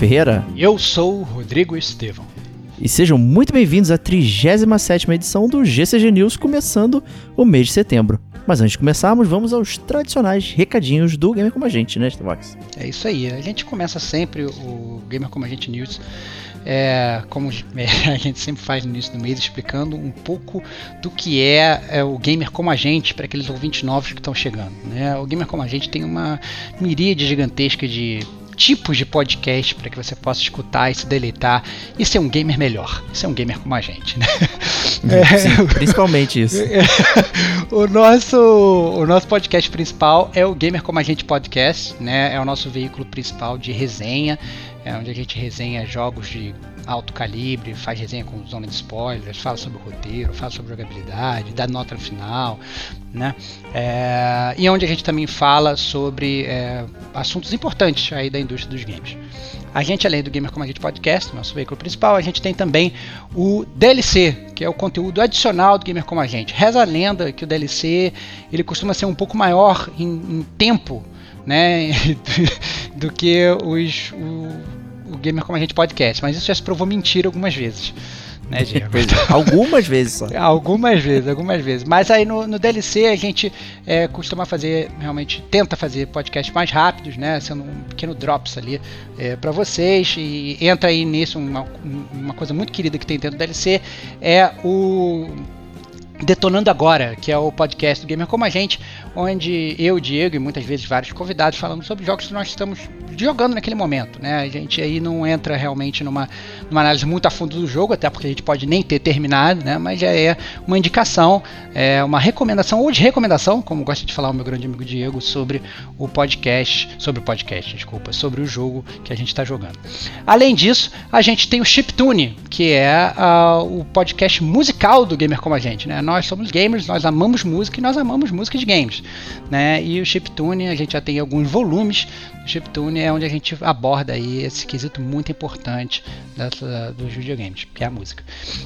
Ferreira. Eu sou o Rodrigo Estevão. E sejam muito bem-vindos à 37 edição do GCG News, começando o mês de setembro. Mas antes de começarmos, vamos aos tradicionais recadinhos do Gamer Como a Gente, né, Stevox? É isso aí. A gente começa sempre o Gamer Como a Gente News é, como a gente sempre faz no início do mês, explicando um pouco do que é, é o gamer como a gente para aqueles ouvintes novos que estão chegando. Né? O gamer como a gente tem uma miríade gigantesca de tipos de podcast para que você possa escutar e se deleitar e ser um gamer melhor. Ser um gamer como a gente, né? É, Sim, principalmente isso. o, nosso, o nosso podcast principal é o Gamer Como a Gente Podcast, né? É o nosso veículo principal de resenha, é onde a gente resenha jogos de alto calibre, faz resenha com zona de spoilers, fala sobre o roteiro, fala sobre jogabilidade, dá nota no final, né? É, e onde a gente também fala sobre é, assuntos importantes aí da indústria dos games. A gente, além do Gamer Como a Gente Podcast, nosso veículo principal, a gente tem também o DLC, que é o conteúdo adicional do Gamer Como a Gente. Reza a lenda que o DLC ele costuma ser um pouco maior em, em tempo né, do que os, o, o Gamer Como a Gente Podcast, mas isso já se provou mentira algumas vezes né, Diego? É, algumas vezes só. algumas vezes, algumas vezes. Mas aí no, no DLC a gente é, costuma fazer, realmente tenta fazer podcasts mais rápidos, né? Sendo um pequeno drops ali é, para vocês. E entra aí nisso uma, uma coisa muito querida que tem dentro do DLC, é o Detonando Agora, que é o podcast do Gamer Como a Gente, onde eu, Diego e muitas vezes vários convidados falamos sobre jogos que nós estamos jogando naquele momento. Né? A gente aí não entra realmente numa, numa análise muito a fundo do jogo, até porque a gente pode nem ter terminado, né? mas já é uma indicação, é uma recomendação ou de recomendação, como gosta de falar o meu grande amigo Diego, sobre o podcast, sobre o podcast, desculpa, sobre o jogo que a gente está jogando. Além disso, a gente tem o Chiptune, que é uh, o podcast musical do Gamer Como a Gente. Né? Nós somos gamers, nós amamos música e nós amamos música de games né? E o chiptune a gente já tem alguns volumes. O chiptune é onde a gente aborda aí esse quesito muito importante dessa, dos videogames, que é a música.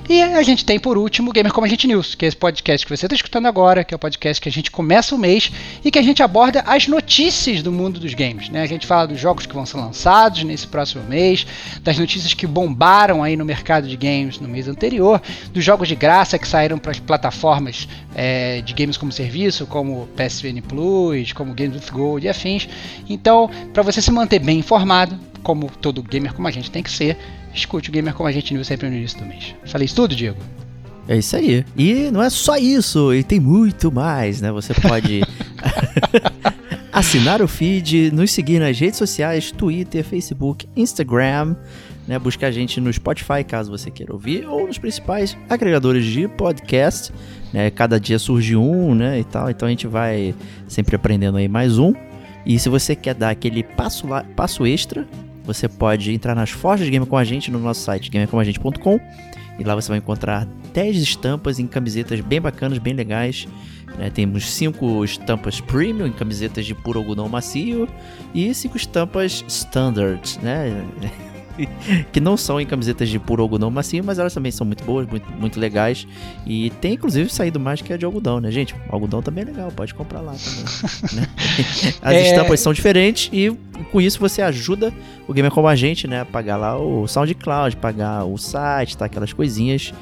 E a gente tem por último o Gamer Como a Gente News, que é esse podcast que você está escutando agora, que é o podcast que a gente começa o mês e que a gente aborda as notícias do mundo dos games, né? A gente fala dos jogos que vão ser lançados nesse próximo mês, das notícias que bombaram aí no mercado de games no mês anterior, dos jogos de graça que saíram para as plataformas é, de games como serviço, como PSN Plus, como Games with Gold e afins. Então, para você se manter bem informado, como todo gamer como a gente tem que ser, escute o Gamer como a gente News sempre no início do mês. Falei isso tudo, Diego? É isso aí. E não é só isso, e tem muito mais, né? Você pode assinar o feed, nos seguir nas redes sociais, Twitter, Facebook, Instagram, né? Buscar a gente no Spotify, caso você queira ouvir, ou nos principais agregadores de podcast né? Cada dia surge um, né, e tal. Então a gente vai sempre aprendendo aí mais um. E se você quer dar aquele passo, passo extra, você pode entrar nas forjas de Gamer com a gente no nosso site gamercomagente.com e lá você vai encontrar 10 estampas em camisetas bem bacanas, bem legais. Né? Temos 5 estampas premium em camisetas de puro algodão macio e 5 estampas standard, né? que não são em camisetas de puro algodão macio, mas elas também são muito boas, muito, muito legais. E tem inclusive saído mais que a de algodão, né, gente? O algodão também é legal, pode comprar lá também. né? As é... estampas são diferentes e com isso você ajuda o gamer como a gente, né? A pagar lá o SoundCloud, pagar o site, tá? Aquelas coisinhas.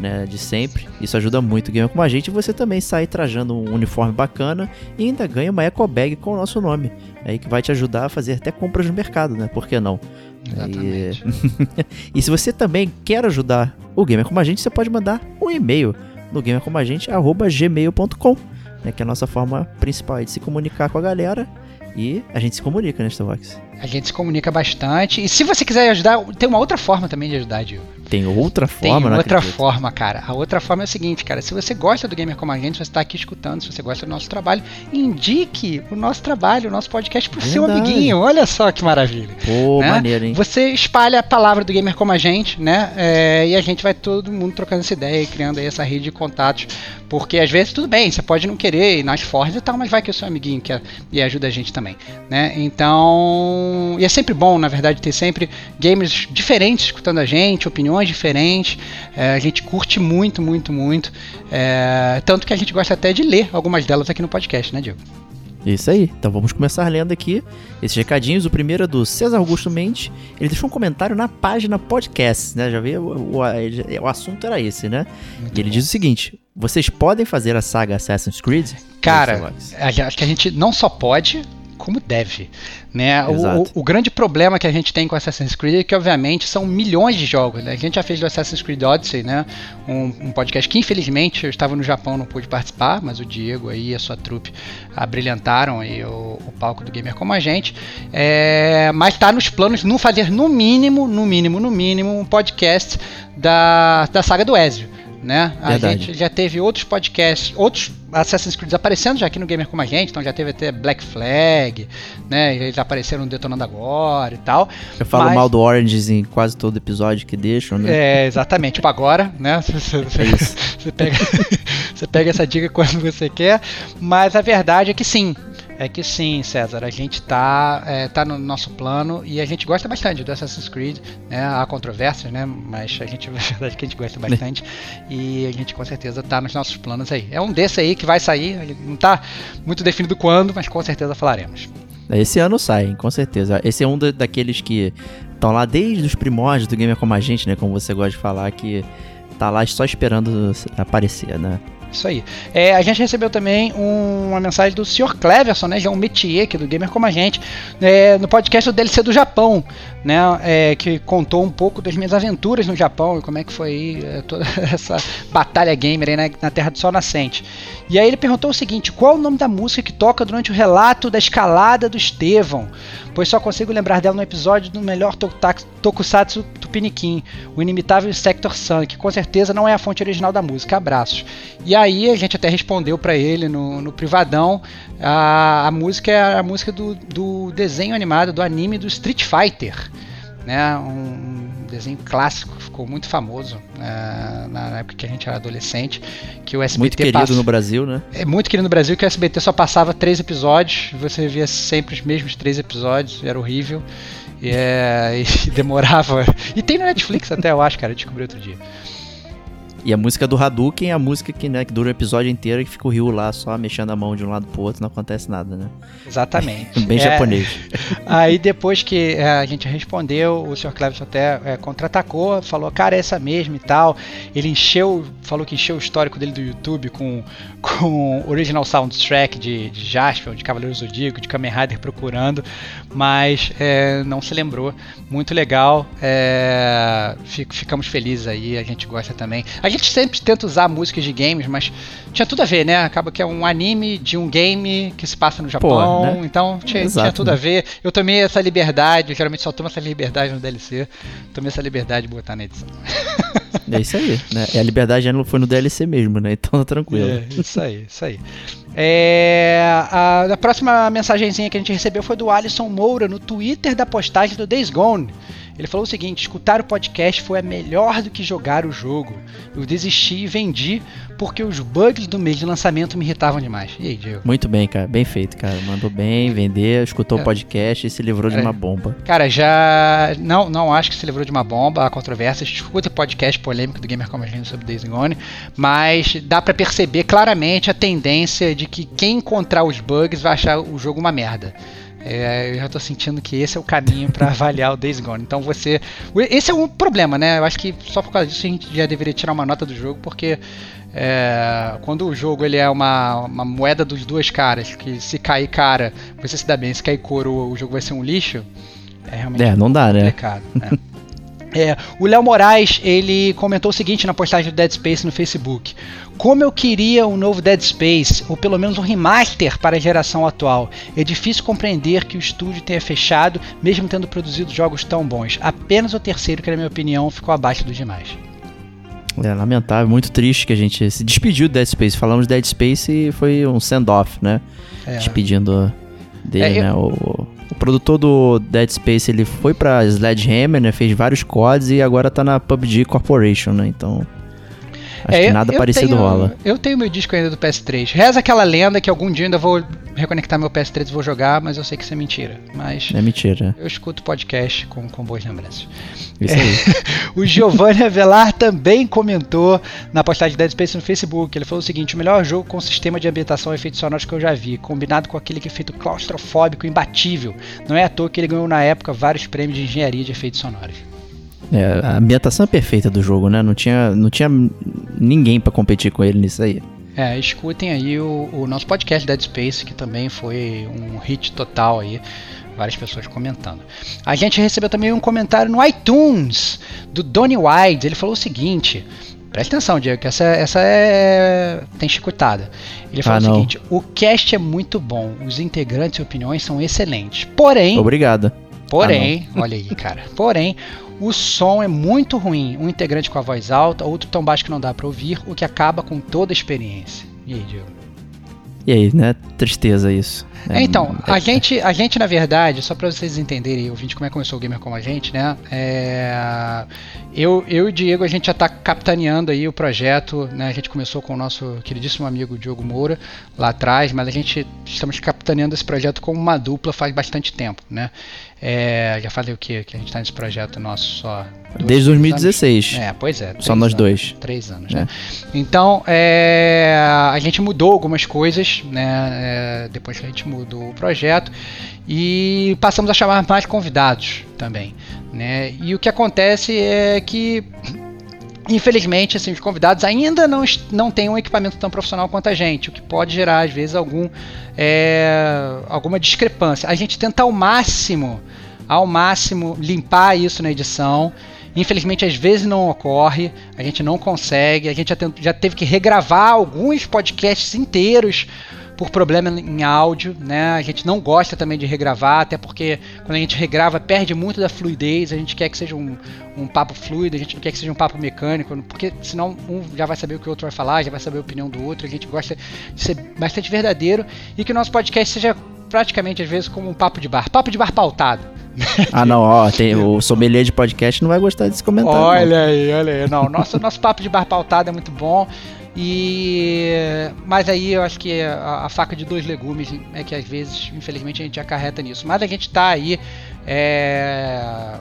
Né, de sempre. Isso ajuda muito o gamer como a gente. E você também sai trajando um uniforme bacana e ainda ganha uma eco bag com o nosso nome. Aí que vai te ajudar a fazer até compras no mercado, né? Por que não? Exatamente. E... e se você também quer ajudar o Gamer Como a Gente, você pode mandar um e-mail no gamercomagente.gmail.com, né, que é a nossa forma principal de se comunicar com a galera. E a gente se comunica, né, Starbucks? A gente se comunica bastante. E se você quiser ajudar, tem uma outra forma também de ajudar, Diogo. Tem outra forma, Tem outra forma, cara. A outra forma é o seguinte, cara. Se você gosta do Gamer Como a Gente, você está aqui escutando, se você gosta do nosso trabalho, indique o nosso trabalho, o nosso podcast pro Verdade. seu amiguinho. Olha só que maravilha. Pô, né? maneiro, hein? Você espalha a palavra do Gamer Como a Gente, né? É, e a gente vai todo mundo trocando essa ideia e criando aí essa rede de contatos. Porque às vezes tudo bem, você pode não querer ir nas forjas e tal, mas vai que o seu amiguinho quer e ajuda a gente também, né? Então, e é sempre bom na verdade, ter sempre gamers diferentes escutando a gente, opiniões diferentes. É, a gente curte muito, muito, muito. É, tanto que a gente gosta até de ler algumas delas aqui no podcast, né, Diego? Isso aí. Então vamos começar lendo aqui esses recadinhos. O primeiro é do César Augusto Mendes. Ele deixou um comentário na página podcast, né? Já viu? O, o, o assunto era esse, né? Muito e ele bom. diz o seguinte: vocês podem fazer a saga Assassin's Creed? Cara, acho que a gente não só pode, como deve. Né? O, o, grande problema que a gente tem com Assassin's Creed é que, obviamente, são milhões de jogos. Né? A gente já fez do Assassin's Creed Odyssey, né? um, um, podcast que, infelizmente, eu estava no Japão não pude participar, mas o Diego aí e a sua trupe abrilhantaram aí o, o palco do Gamer como a gente. É, mas está nos planos não fazer, no mínimo, no mínimo, no mínimo, um podcast da, da saga do Ezio né? A Verdade. gente já teve outros podcasts, outros Assassin's Creed aparecendo já aqui no Gamer Como a Gente, então já teve até Black Flag, né? Eles apareceram Detonando Agora e tal. Eu falo mas... mal do Oranges em quase todo episódio que deixam, né? É, exatamente. Tipo agora, né? Você, você, é você, pega, você pega essa dica quando você quer, mas a verdade é que sim, é que sim, César, a gente tá, é, tá no nosso plano e a gente gosta bastante do Assassin's Creed, né? Há controvérsias, né? Mas a gente, a verdade é que a gente gosta bastante e a gente com certeza tá nos nossos planos aí. É um desse aí que vai sair, não tá muito definido quando, mas com certeza falaremos. Esse ano sai, com certeza. Esse é um daqueles que estão lá desde os primórdios do Gamer Como a Gente, né? Como você gosta de falar, que tá lá só esperando aparecer, né? Isso aí. É, a gente recebeu também um, uma mensagem do Sr. Cleverson, né? Já um métier aqui do Gamer como a gente, é, no podcast do DLC do Japão, né? É, que contou um pouco das minhas aventuras no Japão e como é que foi é, toda essa batalha gamer aí na, na Terra do Sol Nascente. E aí ele perguntou o seguinte: qual o nome da música que toca durante o relato da escalada do Estevão? Pois só consigo lembrar dela no episódio do melhor Tokusatsu Tupiniquim, o inimitável Sector Sun, que com certeza não é a fonte original da música. Abraços. E aí a gente até respondeu para ele no, no privadão. A, a, música é a música do, do desenho animado, do anime do Street Fighter. Né, um desenho clássico que ficou muito famoso uh, na época que a gente era adolescente, que o SBT muito querido passa... no Brasil, né? É muito querido no Brasil que o SBT só passava três episódios, você via sempre os mesmos três episódios, era horrível e, é, e demorava. E tem no Netflix até eu acho, cara, eu descobri outro dia. E a música do Hadouken é a música que, né, que dura o episódio inteiro e que fica o Ryu lá só mexendo a mão de um lado pro outro, não acontece nada, né? Exatamente. Bem é, japonês. Aí depois que é, a gente respondeu, o Sr. Cleves até é, contra-atacou, falou, cara, é essa mesmo e tal. Ele encheu, falou que encheu o histórico dele do YouTube com, com original soundtrack de, de Jasper, de Cavaleiro Zodíaco, de Kamen Rider procurando, mas é, não se lembrou. Muito legal. É, ficamos felizes aí, a gente gosta também. A gente sempre tenta usar músicas de games, mas tinha tudo a ver, né? Acaba que é um anime de um game que se passa no Japão, Pô, né? então tinha, Exato, tinha tudo né? a ver. Eu tomei essa liberdade, eu geralmente só tomo essa liberdade no DLC, tomei essa liberdade de botar na edição. É isso aí, né? E a liberdade já não foi no DLC mesmo, né? Então tá tranquilo. É, isso aí, isso aí. É, a, a próxima mensagenzinha que a gente recebeu foi do Alisson Moura no Twitter da postagem do Days Gone. Ele falou o seguinte: escutar o podcast foi melhor do que jogar o jogo. Eu desisti e vendi porque os bugs do mês de lançamento me irritavam demais. E aí, Diego? Muito bem, cara. Bem feito, cara. Mandou bem, vendeu, escutou o é. podcast e se livrou de é. uma bomba. Cara, já. Não, não acho que se livrou de uma bomba. Há controvérsias. Escuta o podcast polêmico do Gamer Como a gente sobre Days Gone. Mas dá para perceber claramente a tendência de que quem encontrar os bugs vai achar o jogo uma merda. É, eu já estou sentindo que esse é o caminho para avaliar o Days Gone. Então você. Esse é um problema, né? Eu acho que só por causa disso a gente já deveria tirar uma nota do jogo, porque é, quando o jogo ele é uma, uma moeda dos duas caras, que se cair cara, você se dá bem, se cair couro, o jogo vai ser um lixo. É realmente é, não dá, né? complicado. Né? É, o Léo Moraes ele comentou o seguinte na postagem do Dead Space no Facebook: Como eu queria um novo Dead Space, ou pelo menos um remaster para a geração atual. É difícil compreender que o estúdio tenha fechado, mesmo tendo produzido jogos tão bons. Apenas o terceiro, que na minha opinião, ficou abaixo dos demais. É lamentável, muito triste que a gente se despediu do Dead Space. Falamos Dead Space e foi um send-off, né? É. Despedindo dele, é, né? O, o produtor do Dead Space, ele foi pra Sledgehammer, né? Fez vários CODs e agora tá na PUBG Corporation, né? Então... Acho é, que nada parecido tenho, rola. Eu tenho meu disco ainda do PS3. Reza aquela lenda que algum dia ainda vou reconectar meu PS3 e vou jogar, mas eu sei que isso é mentira. Mas é mentira. Eu escuto podcast com, com boas lembranças. Isso aí. o Giovanni Avelar também comentou na postagem de Dead Space no Facebook. Ele falou o seguinte: o melhor jogo com sistema de ambientação e efeitos sonoros que eu já vi, combinado com aquele que é feito claustrofóbico imbatível. Não é à toa que ele ganhou na época vários prêmios de engenharia de efeitos sonoros. É, a ambientação é perfeita do jogo, né? Não tinha, não tinha ninguém para competir com ele nisso aí. É, escutem aí o, o, nosso podcast Dead Space, que também foi um hit total aí. Várias pessoas comentando. A gente recebeu também um comentário no iTunes do Donny Wide. Ele falou o seguinte: Presta atenção, Diego, que essa, essa é. tem chicotada. Ele falou ah, o seguinte: o cast é muito bom, os integrantes e opiniões são excelentes. Porém. Obrigado. Porém, ah, olha aí, cara. Porém, o som é muito ruim. Um integrante com a voz alta, outro tão baixo que não dá para ouvir, o que acaba com toda a experiência. E aí, Diego? E aí, né? Tristeza isso. É, então, a gente, a gente, na verdade, só para vocês entenderem, ouvinte, como é que começou o Gamer como a gente, né? É, eu, eu e o Diego, a gente já está capitaneando aí o projeto, né? A gente começou com o nosso queridíssimo amigo Diogo Moura lá atrás, mas a gente estamos capitaneando esse projeto como uma dupla faz bastante tempo, né? É, já falei o que que a gente está nesse projeto nosso só Desde 2016. Anos. É, pois é. Só nós anos, dois. Três anos, é. né? Então, é, a gente mudou algumas coisas, né? É, depois que a gente mudou o projeto. E passamos a chamar mais convidados também, né? E o que acontece é que infelizmente, assim, os convidados ainda não, não têm um equipamento tão profissional quanto a gente, o que pode gerar, às vezes, algum, é, alguma discrepância. A gente tenta ao máximo ao máximo limpar isso na edição. Infelizmente, às vezes não ocorre, a gente não consegue, a gente já, já teve que regravar alguns podcasts inteiros por problema em áudio, né? A gente não gosta também de regravar, até porque quando a gente regrava perde muito da fluidez, a gente quer que seja um, um papo fluido, a gente não quer que seja um papo mecânico, porque senão um já vai saber o que o outro vai falar, já vai saber a opinião do outro, a gente gosta de ser bastante verdadeiro e que o nosso podcast seja praticamente às vezes como um papo de bar, papo de bar pautado. ah, não, ó, tem, o sommelier de podcast não vai gostar desse comentário. Olha não. aí, olha aí. Não, nosso, nosso papo de bar pautado é muito bom. E mas aí eu acho que a, a, faca de dois legumes é que às vezes, infelizmente, a gente acarreta nisso. Mas a gente tá aí é,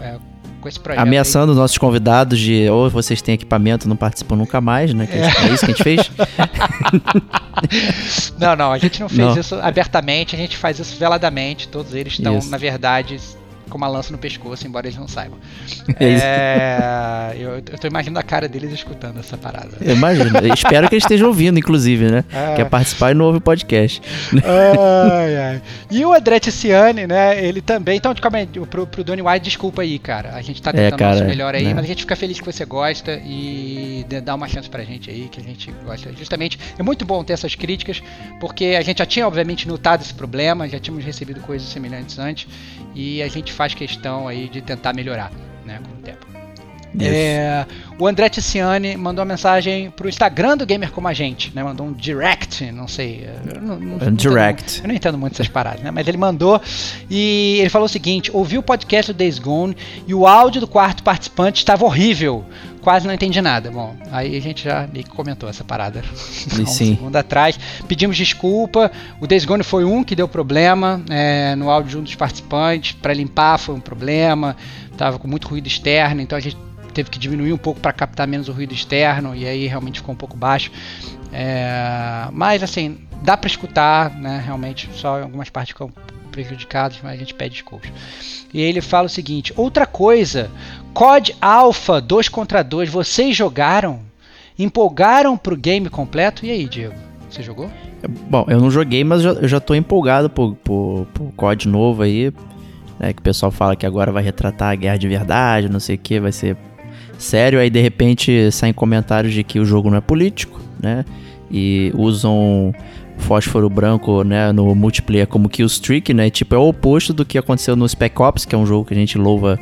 é, com esse projeto. Ameaçando aí. nossos convidados de ou vocês têm equipamento, não participam nunca mais, né? Que é. é isso que a gente fez. não, não, a gente não fez não. isso abertamente, a gente faz isso veladamente. Todos eles estão, na verdade, com uma lança no pescoço, embora eles não saibam. É, eu, eu tô imaginando a cara deles escutando essa parada. Eu imagino. Eu espero que eles estejam ouvindo, inclusive, né? É. Quer participar e não ouve o podcast. Ai, ai. E o André Tiziani, né? Ele também. Então, calma aí, pro, pro Donny White, desculpa aí, cara. A gente tá tentando é, cara, o nosso melhor aí, né? mas a gente fica feliz que você gosta e dá uma chance pra gente aí, que a gente gosta. Justamente, é muito bom ter essas críticas, porque a gente já tinha, obviamente, notado esse problema, já tínhamos recebido coisas semelhantes antes, e a gente faz questão aí de tentar melhorar, né, com o tempo. É, o André Tiziani mandou uma mensagem pro Instagram do Gamer Como a Gente, né? Mandou um direct, não sei. Eu não, não, Um direct. eu não entendo muito essas paradas, né? Mas ele mandou e ele falou o seguinte: ouvi o podcast do Days Gone e o áudio do quarto participante estava horrível. Quase não entendi nada. Bom, aí a gente já meio que comentou essa parada há um sim. segundo atrás. Pedimos desculpa. O Days Gone foi um que deu problema é, no áudio de um dos participantes. Para limpar foi um problema. Tava com muito ruído externo, então a gente teve que diminuir um pouco para captar menos o ruído externo e aí realmente ficou um pouco baixo. É, mas assim, dá para escutar, né? Realmente, só em algumas partes ficam prejudicadas, mas a gente pede desculpas. E ele fala o seguinte: outra coisa, COD Alpha 2 contra 2, vocês jogaram? Empolgaram pro game completo? E aí, Diego? Você jogou? Bom, eu não joguei, mas eu já, tô empolgado por, por, por COD novo aí. Né, que o pessoal fala que agora vai retratar a guerra de verdade, não sei o que, vai ser sério. Aí de repente saem comentários de que o jogo não é político, né? E usam fósforo branco, né, no multiplayer como killstreak, né? Tipo, é o oposto do que aconteceu no Spec Ops, que é um jogo que a gente louva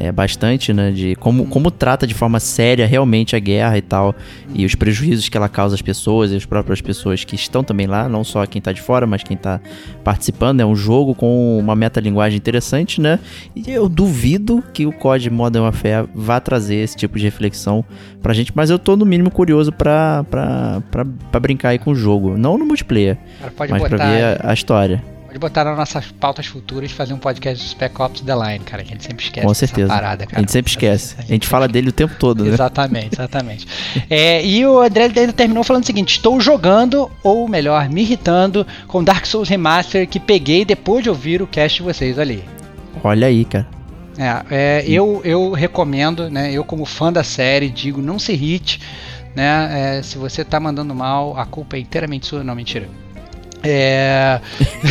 é, bastante, né? De como, como trata de forma séria realmente a guerra e tal. E os prejuízos que ela causa às pessoas e as próprias pessoas que estão também lá, não só quem tá de fora, mas quem tá participando. É um jogo com uma metalinguagem interessante, né? E eu duvido que o COD Modern Warfare vá trazer esse tipo de reflexão pra gente, mas eu tô no mínimo curioso pra, pra, pra, pra brincar aí com o jogo. Não no multiplayer, mas botar, pra ver a, a história. Pode botar nas nossas pautas futuras fazer um podcast do Spec Ops The Line, cara. Que a gente sempre esquece Com certeza. parada, cara. a gente sempre esquece. A gente fala dele o tempo todo, né? Exatamente, exatamente. É, e o André ainda terminou falando o seguinte: estou jogando, ou melhor, me irritando com Dark Souls Remaster que peguei depois de ouvir o cast de vocês ali. Olha aí, cara. É, é, eu, eu recomendo, né? Eu como fã da série digo, não se irrite, né? é, se você tá mandando mal, a culpa é inteiramente sua, não mentira. É,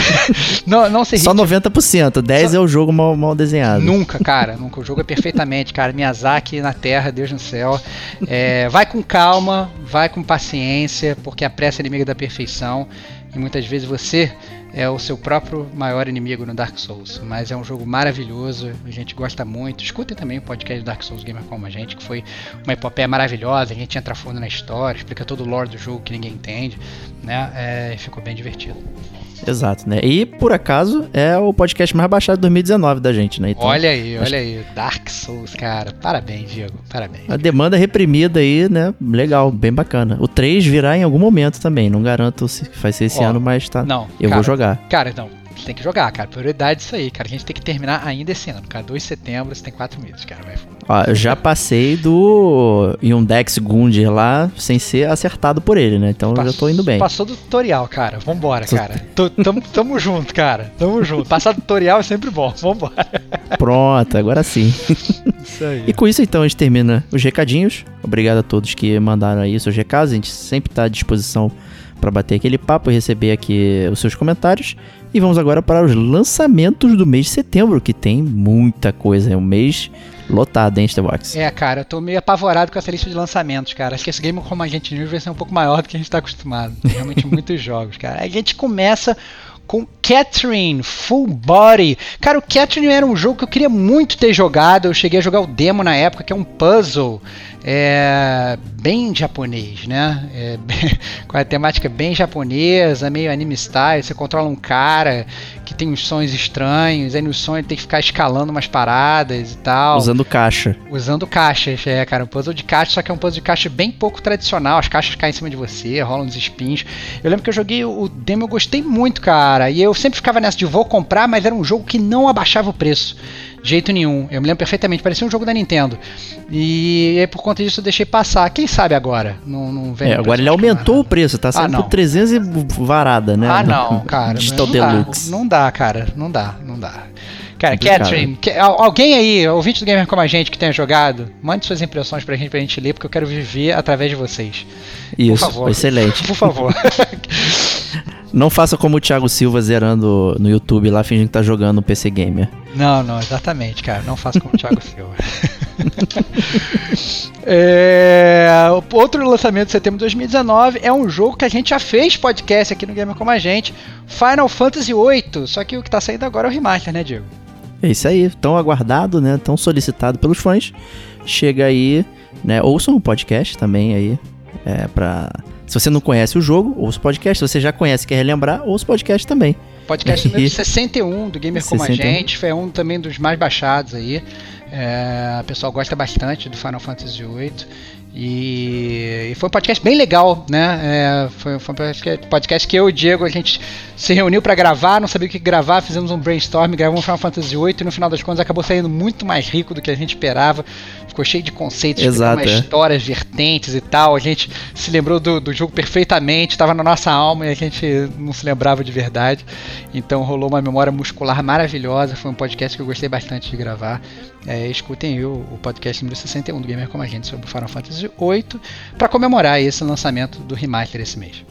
não, não se irrite. Só 90%. 10 é o jogo mal, mal desenhado. Nunca, cara, nunca. O jogo é perfeitamente, cara. Miyazaki na terra, Deus no céu. É, vai com calma, vai com paciência, porque a pressa é inimiga da perfeição. E muitas vezes você é o seu próprio maior inimigo no Dark Souls. Mas é um jogo maravilhoso, a gente gosta muito. Escutem também o podcast do Dark Souls Gamer como a gente, que foi uma epopeia maravilhosa. A gente entra fundo na história, explica todo o lore do jogo que ninguém entende, né? É, ficou bem divertido. Exato, né? E por acaso é o podcast mais baixado de 2019 da gente, né? Então, Olha aí, olha aí. Dark Souls, cara. Parabéns, Diego. Parabéns. A demanda reprimida aí, né? Legal, bem bacana. O 3 virá em algum momento também. Não garanto se vai ser esse Ó, ano, mas tá. Não, Eu cara, vou jogar. Cara, não. Tem que jogar, cara. Prioridade isso aí, cara. A gente tem que terminar ainda esse ano, cara. 2 de setembro, você tem 4 meses, cara. Vai. Ó, eu já passei do Yundex Gundir lá sem ser acertado por ele, né? Então eu já tô indo bem. Passou do tutorial, cara. Vambora, cara. Tô- tamo, tamo junto, cara. Tamo junto. Passar do tutorial é sempre bom. Vambora. Pronto, agora sim. Isso aí. E com isso, então, a gente termina os recadinhos. Obrigado a todos que mandaram aí seus recados. A gente sempre está à disposição para bater aquele papo e receber aqui os seus comentários. E vamos agora para os lançamentos do mês de setembro, que tem muita coisa. É um mês lotado, hein, Starbox? É, cara, eu tô meio apavorado com essa lista de lançamentos, cara. Acho que esse game como a gente News vai ser um pouco maior do que a gente tá acostumado. Tem realmente muitos jogos, cara. A gente começa com Catherine Full Body. Cara, o Catherine era um jogo que eu queria muito ter jogado. Eu cheguei a jogar o demo na época, que é um puzzle é, bem japonês, né? É, bem- com a temática bem japonesa, meio anime style. Você controla um cara que tem uns sonhos estranhos, aí no sonho ele tem que ficar escalando umas paradas e tal. Usando caixa. Usando caixas, é, cara, um puzzle de caixa, só que é um puzzle de caixa bem pouco tradicional. As caixas caem em cima de você, rolam uns espinhos. Eu lembro que eu joguei o demo, eu gostei muito, cara. E eu sempre ficava nessa de vou comprar, mas era um jogo que não abaixava o preço. De jeito nenhum. Eu me lembro perfeitamente, parecia um jogo da Nintendo. E aí, por conta disso eu deixei passar. Quem sabe agora? Não, não vem É, agora ele aumentou o preço, tá saindo não. por 300 e varada, né? Ah, não, cara. Digital não dá, Deluxe. não dá, cara. Não dá, não dá. Cara, Complicado. Catherine, alguém aí, ouvinte do Gamer como a gente que tenha jogado, mande suas impressões pra gente, pra gente ler, porque eu quero viver através de vocês. Isso, por favor. excelente. Por favor. Não faça como o Thiago Silva zerando no YouTube lá, fingindo que tá jogando no PC Gamer. não, não, exatamente, cara. Não faça como o Thiago Silva. É, outro lançamento de setembro de 2019 é um jogo que a gente já fez podcast aqui no Gamer como a gente, Final Fantasy VIII. Só que o que tá saindo agora é o remaster, né, Diego? É isso aí, tão aguardado, né? Tão solicitado pelos fãs. chega aí, né? Ouçam o podcast também aí, é, pra... Se você não conhece o jogo, ouça o podcast. Se você já conhece e quer relembrar, ouça o podcast também. Podcast número 61 do Gamer Como a Gente, foi um também dos mais baixados aí. É, o pessoal gosta bastante do Final Fantasy VIII. E, e, foi um podcast bem legal, né? É, foi, foi, um podcast que eu e o Diego a gente se reuniu para gravar, não sabia o que gravar, fizemos um brainstorm, gravamos Final Fantasy VIII e no final das contas acabou saindo muito mais rico do que a gente esperava. Ficou cheio de conceitos, Exato, é. histórias, vertentes e tal. A gente se lembrou do, do jogo perfeitamente, estava na nossa alma e a gente não se lembrava de verdade. Então rolou uma memória muscular maravilhosa. Foi um podcast que eu gostei bastante de gravar. É, escutem o, o podcast número 61 do Gamer Como a Gente sobre o Final Fantasy VIII para comemorar esse lançamento do remaster esse mês.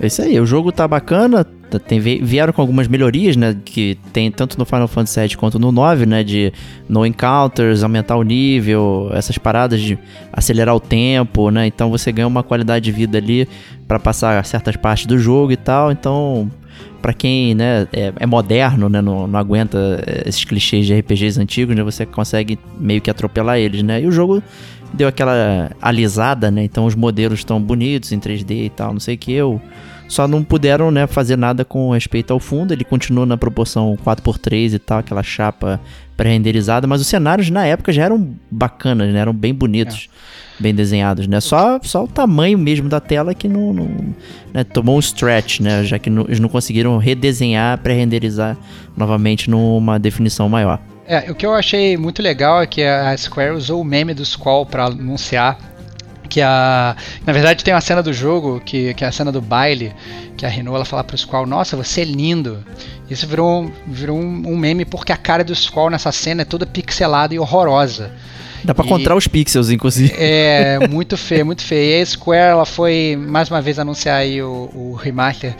É isso aí, o jogo tá bacana, tá, tem, vieram com algumas melhorias, né, que tem tanto no Final Fantasy VII quanto no 9, né, de no encounters, aumentar o nível, essas paradas de acelerar o tempo, né, então você ganha uma qualidade de vida ali para passar certas partes do jogo e tal, então para quem né, é, é, moderno, né, não, não aguenta esses clichês de RPGs antigos, né, você consegue meio que atropelar eles, né? E o jogo deu aquela alisada, né? Então os modelos estão bonitos em 3D e tal, não sei o que. Eu só não puderam, né, fazer nada com respeito ao fundo. Ele continua na proporção 4x3 e tal, aquela chapa pré-renderizada, mas os cenários na época já eram bacanas, né? Eram bem bonitos. É. Bem desenhados, né? Só, só o tamanho mesmo da tela que não, não né? tomou um stretch, né? Já que não, eles não conseguiram redesenhar, pré-renderizar novamente numa definição maior. É, o que eu achei muito legal é que a Square usou o meme do Squall para anunciar que a na verdade tem uma cena do jogo que, que é a cena do baile que a Renault ela fala pro Squall nossa você é lindo isso virou virou um, um meme porque a cara do Squall nessa cena é toda pixelada e horrorosa Dá pra e, contar os pixels, inclusive. É, muito feio, muito feio. E a Square, ela foi mais uma vez anunciar aí o, o remaster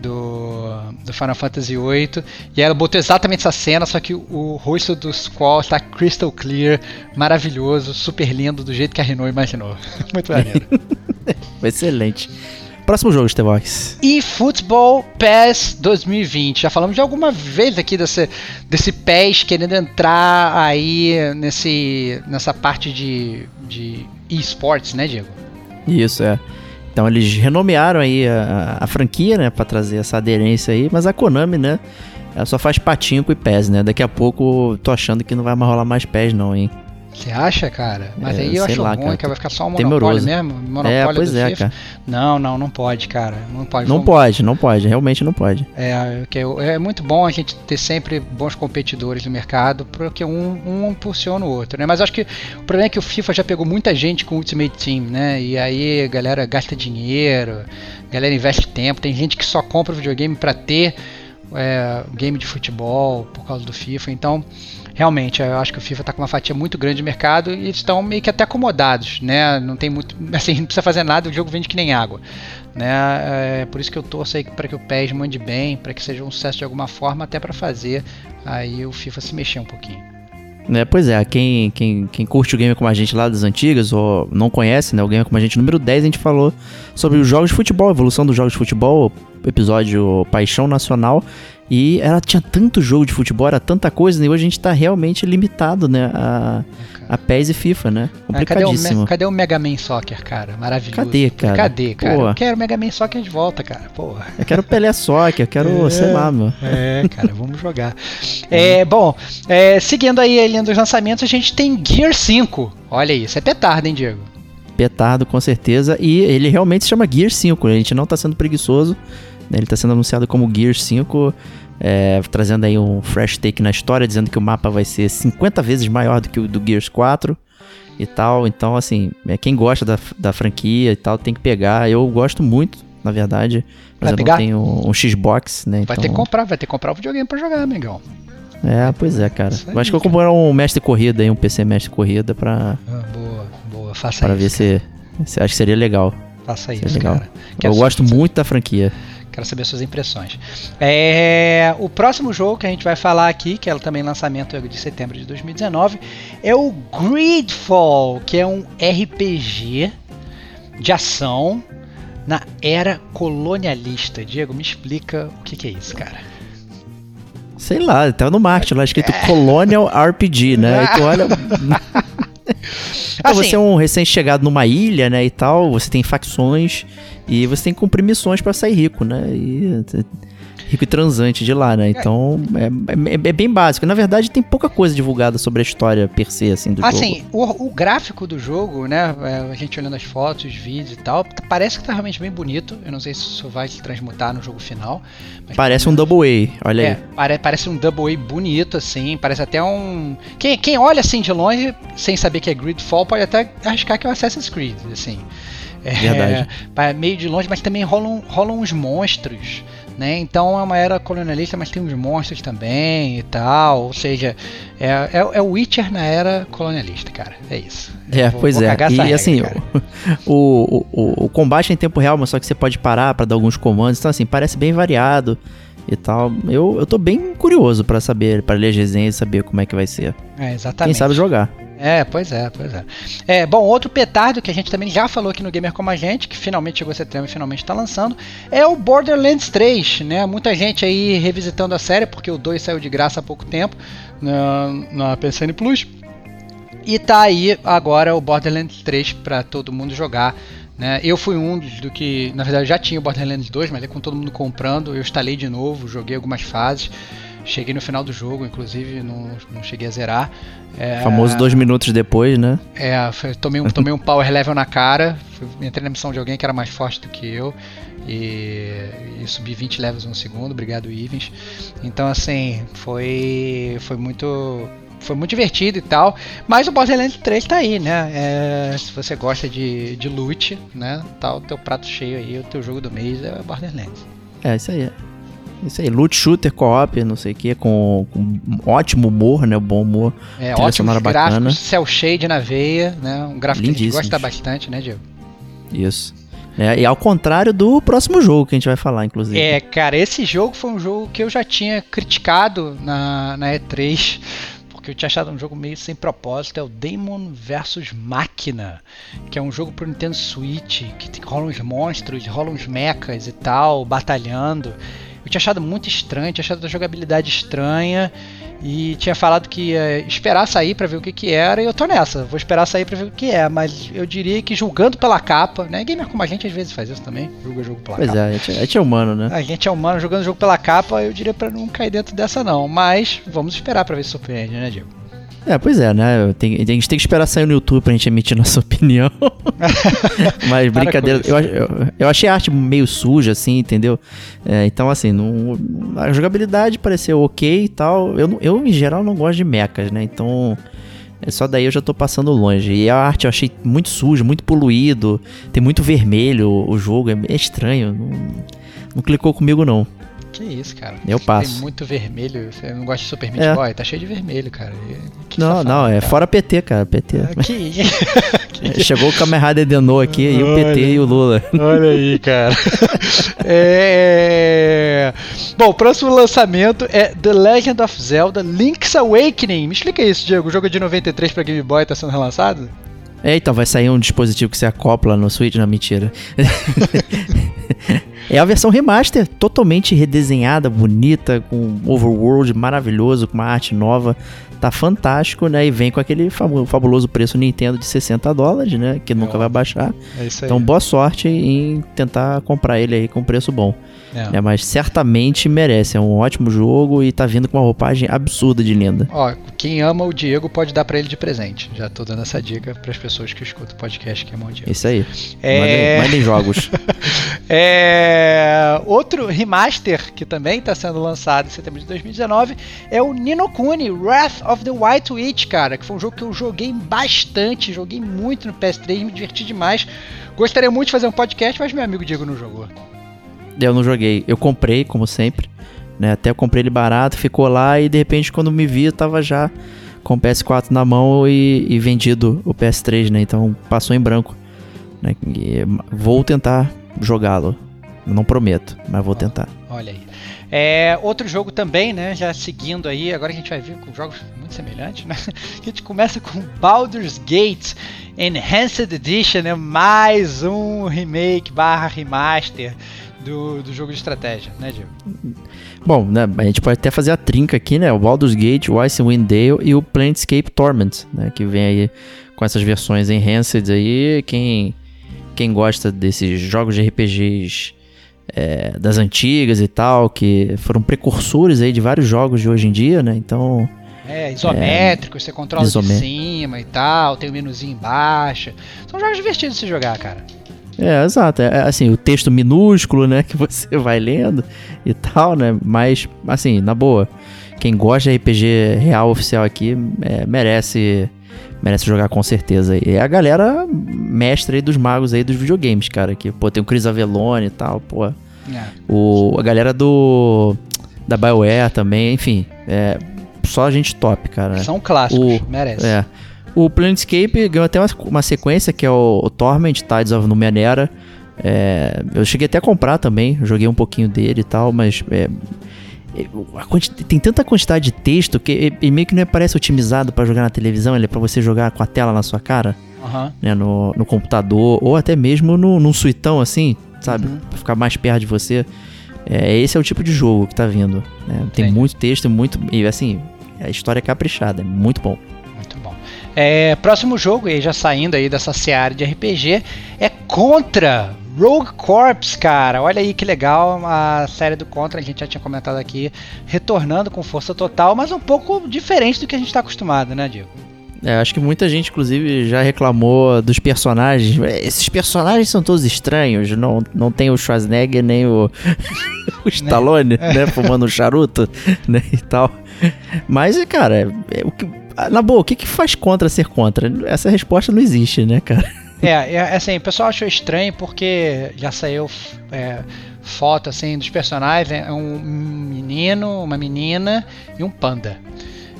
do, do Final Fantasy VIII. E ela botou exatamente essa cena, só que o rosto do Squall está crystal clear, maravilhoso, super lindo, do jeito que a Renault imaginou. Muito maneiro. Excelente. Próximo jogo, Stevox. E Football PES 2020. Já falamos de alguma vez aqui desse, desse PES querendo entrar aí nesse, nessa parte de, de esportes, né, Diego? Isso, é. Então eles renomearam aí a, a franquia, né, para trazer essa aderência aí, mas a Konami, né, ela só faz patinho com o PES, né? Daqui a pouco tô achando que não vai mais rolar mais PES não, hein? Você acha, cara? Mas é, aí eu acho lá, ruim, cara, que vai ficar só um monopólio mesmo. Monopólio é, pois é, FIFA. cara. Não, não, não pode, cara. Não pode. Não Vamos... pode, não pode. Realmente não pode. É, é muito bom a gente ter sempre bons competidores no mercado, porque um, um impulsiona o outro, né? Mas acho que o problema é que o FIFA já pegou muita gente com o Ultimate Team, né? E aí a galera gasta dinheiro, a galera investe tempo. Tem gente que só compra o videogame para ter é, game de futebol por causa do FIFA. Então realmente, eu acho que o FIFA está com uma fatia muito grande de mercado e estão meio que até acomodados, né? Não tem muito, assim, não precisa fazer nada, o jogo vende que nem água, né? É por isso que eu torço aí para que o PES mande bem, para que seja um sucesso de alguma forma, até para fazer aí o FIFA se mexer um pouquinho. É, pois é, quem, quem, quem curte o game como a gente lá das antigas, ou não conhece, né, o game como a gente número 10, a gente falou sobre os jogos de futebol, evolução dos jogos de futebol, episódio Paixão Nacional, e ela tinha tanto jogo de futebol, era tanta coisa, e hoje a gente tá realmente limitado, né? A, a PES e FIFA, né? Complicadíssimo. cadê, o, cadê o Mega Man Soccer, cara? Maravilhoso. Cadê, cara? Cadê, cara? Pô. Eu quero o Mega Man Soccer de volta, cara. Porra. Eu quero o Pelé Soccer, eu quero, é, sei lá, meu. É, cara, vamos jogar. É, bom, é, seguindo aí a linha dos lançamentos, a gente tem Gear 5. Olha isso, é petardo, hein, Diego? Petardo, com certeza. E ele realmente se chama Gear 5, a gente não tá sendo preguiçoso. Ele está sendo anunciado como Gear 5, é, trazendo aí um fresh take na história, dizendo que o mapa vai ser 50 vezes maior do que o do Gears 4 e tal. Então, assim, é, quem gosta da, da franquia e tal tem que pegar. Eu gosto muito, na verdade, mas vai eu pegar? não tenho um, um Xbox, né? Vai ter que comprar, vai ter que comprar o videogame para jogar, amigão. É, pois é, cara. Aí, acho que eu vou comprar um mestre corrida aí, um PC mestre corrida pra. Ah, boa, boa, faça pra isso. Pra ver se, se. Acho que seria legal. Faça seria isso, legal. cara. eu gosto muito da franquia. Quero saber suas impressões. É, o próximo jogo que a gente vai falar aqui, que é também lançamento de setembro de 2019, é o Greedfall, que é um RPG de ação na era colonialista. Diego, me explica o que, que é isso, cara. Sei lá, tá no marketing lá escrito é. Colonial RPG, né? Então olha. Então, você é um recém-chegado numa ilha, né, e tal, você tem facções e você tem que cumprir missões pra sair rico, né? E rico e transante de lá, né? Então é, é, é bem básico. Na verdade, tem pouca coisa divulgada sobre a história per se, assim, do Assim, jogo. o, o gráfico do jogo, né? é, A gente olhando as fotos, os vídeos e tal, parece que tá realmente bem bonito. Eu não sei se isso vai se transmutar no jogo final. Parece um Double A, olha É, aí. pare- parece um Double A bonito, assim. Parece até um. Quem, quem olha assim de longe, sem saber que é Gridfall, pode até arriscar que é um Assassin's Creed, assim. É, Verdade. pa- meio de longe, mas também rolam, rolam uns monstros. Né? Então é uma era colonialista, mas tem uns monstros também e tal. Ou seja, é, é, é o Witcher na era colonialista, cara. É isso. É, Vou- pois vou é. E regra, assim, o, o, o, o combate é em tempo real, mas só que você pode parar pra dar alguns comandos. Então, assim, parece bem variado e tal. Eu, eu tô bem curioso pra saber, pra ler as resenhas e saber como é que vai ser. É, exatamente. Quem sabe jogar. É, pois é, pois é. É, bom, outro petardo que a gente também já falou aqui no Gamer Como a Gente, que finalmente chegou setembro e finalmente está lançando, é o Borderlands 3, né? Muita gente aí revisitando a série, porque o 2 saiu de graça há pouco tempo na, na PSN Plus. E tá aí agora o Borderlands 3 para todo mundo jogar. Né? Eu fui um dos do que, na verdade, já tinha o Borderlands 2, mas com todo mundo comprando, eu instalei de novo, joguei algumas fases. Cheguei no final do jogo, inclusive, não, não cheguei a zerar. É, Famoso dois minutos depois, né? é, tomei um, tomei um power level na cara. Entrei na missão de alguém que era mais forte do que eu. E, e subi 20 levels um segundo. Obrigado, Ivens. Então, assim, foi, foi muito. Foi muito divertido e tal. Mas o Borderlands 3 tá aí, né? É, se você gosta de, de loot, né? Tá o teu prato cheio aí, o teu jogo do mês é o Borderlands. É, isso aí. Isso aí, loot shooter, co-op, não sei o que, com, com um ótimo humor, né? Bom humor. É, ótimos sonora gráficos, bacana. cel shade na veia, né? Um gráfico que a gente gosta bastante, né, Diego? Isso. É, e ao contrário do próximo jogo que a gente vai falar, inclusive. É, cara, esse jogo foi um jogo que eu já tinha criticado na, na E3, porque eu tinha achado um jogo meio sem propósito. É o Demon vs Máquina, que é um jogo pro Nintendo Switch, que rolam uns monstros, rolam uns mechas e tal, batalhando. Eu tinha achado muito estranho, tinha achado a jogabilidade estranha. E tinha falado que ia esperar sair pra ver o que que era, e eu tô nessa, vou esperar sair pra ver o que é, mas eu diria que julgando pela capa, né? Gamer como a gente às vezes faz isso também, julga jogo pela Pois capa. é, a gente, a gente é humano, né? A gente é humano jogando o jogo pela capa, eu diria pra não cair dentro dessa não. Mas vamos esperar pra ver se surpreende, né, Diego? É, pois é, né? Tem, a gente tem que esperar sair no YouTube pra gente emitir nossa opinião. Mas brincadeira, eu, eu, eu achei a arte meio suja, assim, entendeu? É, então, assim, não, a jogabilidade pareceu ok e tal. Eu, eu, em geral, não gosto de mechas, né? Então, é só daí eu já tô passando longe. E a arte eu achei muito suja, muito poluído. Tem muito vermelho o, jogo, é, é estranho. Não, não clicou comigo, não. Que isso, cara. Eu passo. Tem muito vermelho. Você não gosta de Super Meat É. Boy? Tá cheio de vermelho, cara. Que não, safado, não, é cara. fora PT, cara. PT. Ah, Que... que- Chegou o Kamen Rider aqui, e o PT e o Lula. Olha aí, cara. É... Bom, o próximo lançamento é The Legend of Zelda Link's Awakening. Me explica isso, Diego. O jogo de 93 pra Game Boy tá sendo relançado? É, então, vai sair um dispositivo que você acopla no Switch? Não, mentira. É a versão remaster, totalmente redesenhada, bonita, com um overworld maravilhoso, com uma arte nova. Tá fantástico, né? E vem com aquele fabu- fabuloso preço Nintendo de 60 dólares, né? Que nunca vai baixar. É isso aí. Então, boa sorte em tentar comprar ele aí com preço bom. É. né? Mas certamente merece. É um ótimo jogo e tá vindo com uma roupagem absurda de linda. Ó, quem ama o Diego pode dar pra ele de presente. Já tô dando essa dica pras pessoas que escutam o podcast que amam o Diego. Isso aí. É. Mandem, mandem jogos. É, Outro remaster que também está sendo lançado em setembro de 2019 é o Nino Kuni Wrath of the White Witch, cara, que foi um jogo que eu joguei bastante, joguei muito no PS3, me diverti demais. Gostaria muito de fazer um podcast, mas meu amigo Diego não jogou. Eu não joguei. Eu comprei, como sempre. Né? Até eu comprei ele barato, ficou lá e de repente quando me vi eu tava já com o PS4 na mão e, e vendido o PS3, né? Então passou em branco. Né? E vou tentar jogá-lo. Não prometo, mas vou tentar. Olha aí. É, outro jogo também, né? Já seguindo aí, agora a gente vai vir com jogos muito semelhantes, né? A gente começa com Baldur's Gate Enhanced Edition, né? Mais um remake barra remaster do, do jogo de estratégia, né, Diego? Bom, né, a gente pode até fazer a trinca aqui, né? O Baldur's Gate, o Icewind Dale e o Planescape Torment, né? Que vem aí com essas versões enhanced aí. Quem, quem gosta desses jogos de RPGs é, das antigas e tal, que foram precursores aí de vários jogos de hoje em dia, né? Então. É, isométrico, é, você controla isomé... de cima e tal, tem o um menuzinho embaixo. São jogos divertidos de se jogar, cara. É, exato. É, é, assim, o texto minúsculo, né, que você vai lendo e tal, né? Mas, assim, na boa, quem gosta de RPG real oficial aqui é, merece merece jogar com certeza. E é a galera mestre aí dos magos aí dos videogames, cara. Que, pô, tem o Chris Avellone e tal, pô. É. O, a galera do. Da BioWare também, enfim. É, só gente top, cara. São clássicos, o, merece. É. O Planescape ganhou até uma, uma sequência que é o, o Torment Tides of Numenera. É, eu cheguei até a comprar também, joguei um pouquinho dele e tal, mas é, tem tanta quantidade de texto que ele meio que não parece otimizado para jogar na televisão, ele é para você jogar com a tela na sua cara, uhum. né, no, no computador, ou até mesmo no, num suitão assim, sabe? Uhum. Pra ficar mais perto de você. É, esse é o tipo de jogo que tá vindo. Né? Tem Sim. muito texto, muito. E assim, a história é caprichada, é muito bom. É, próximo jogo, aí já saindo aí dessa seara de RPG, é Contra Rogue Corps, cara, olha aí que legal a série do Contra, a gente já tinha comentado aqui, retornando com força total, mas um pouco diferente do que a gente está acostumado, né, Diego? É, acho que muita gente, inclusive, já reclamou dos personagens. É, esses personagens são todos estranhos. Não, não tem o Schwarzenegger nem o, o Stallone, né? né? Fumando um charuto, né? E tal. Mas, cara, é, o que, na boa, o que, que faz contra ser contra? Essa resposta não existe, né, cara? É, é, assim, o pessoal achou estranho porque já saiu é, foto assim dos personagens, é um menino, uma menina e um panda.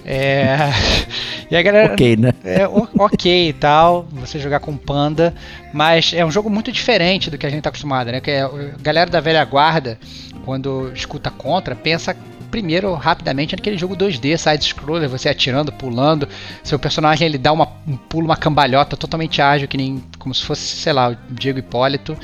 É, e a galera. Ok, né? É, ok e tal, você jogar com panda, mas é um jogo muito diferente do que a gente tá acostumado, né? Que é, a galera da velha guarda, quando escuta contra, pensa primeiro, rapidamente, naquele jogo 2D, side-scroller, você atirando, pulando. Seu personagem ele dá uma, um pulo, uma cambalhota totalmente ágil, que nem como se fosse, sei lá, o Diego Hipólito.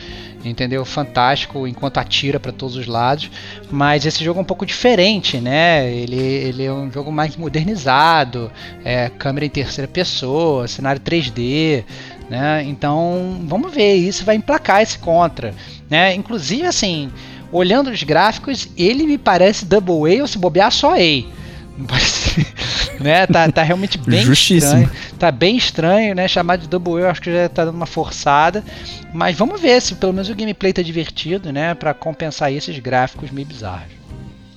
Entendeu? Fantástico enquanto atira para todos os lados. Mas esse jogo é um pouco diferente, né? Ele, ele é um jogo mais modernizado, é, câmera em terceira pessoa, cenário 3D. Né? Então vamos ver, isso vai emplacar esse contra. Né? Inclusive, assim, olhando os gráficos, ele me parece Double A ou se bobear só A. né? Tá, tá realmente bem estranho. Tá bem estranho, né? Chamar de Double A, acho que já tá dando uma forçada. Mas vamos ver se pelo menos o gameplay tá divertido, né? Para compensar esses gráficos meio bizarros.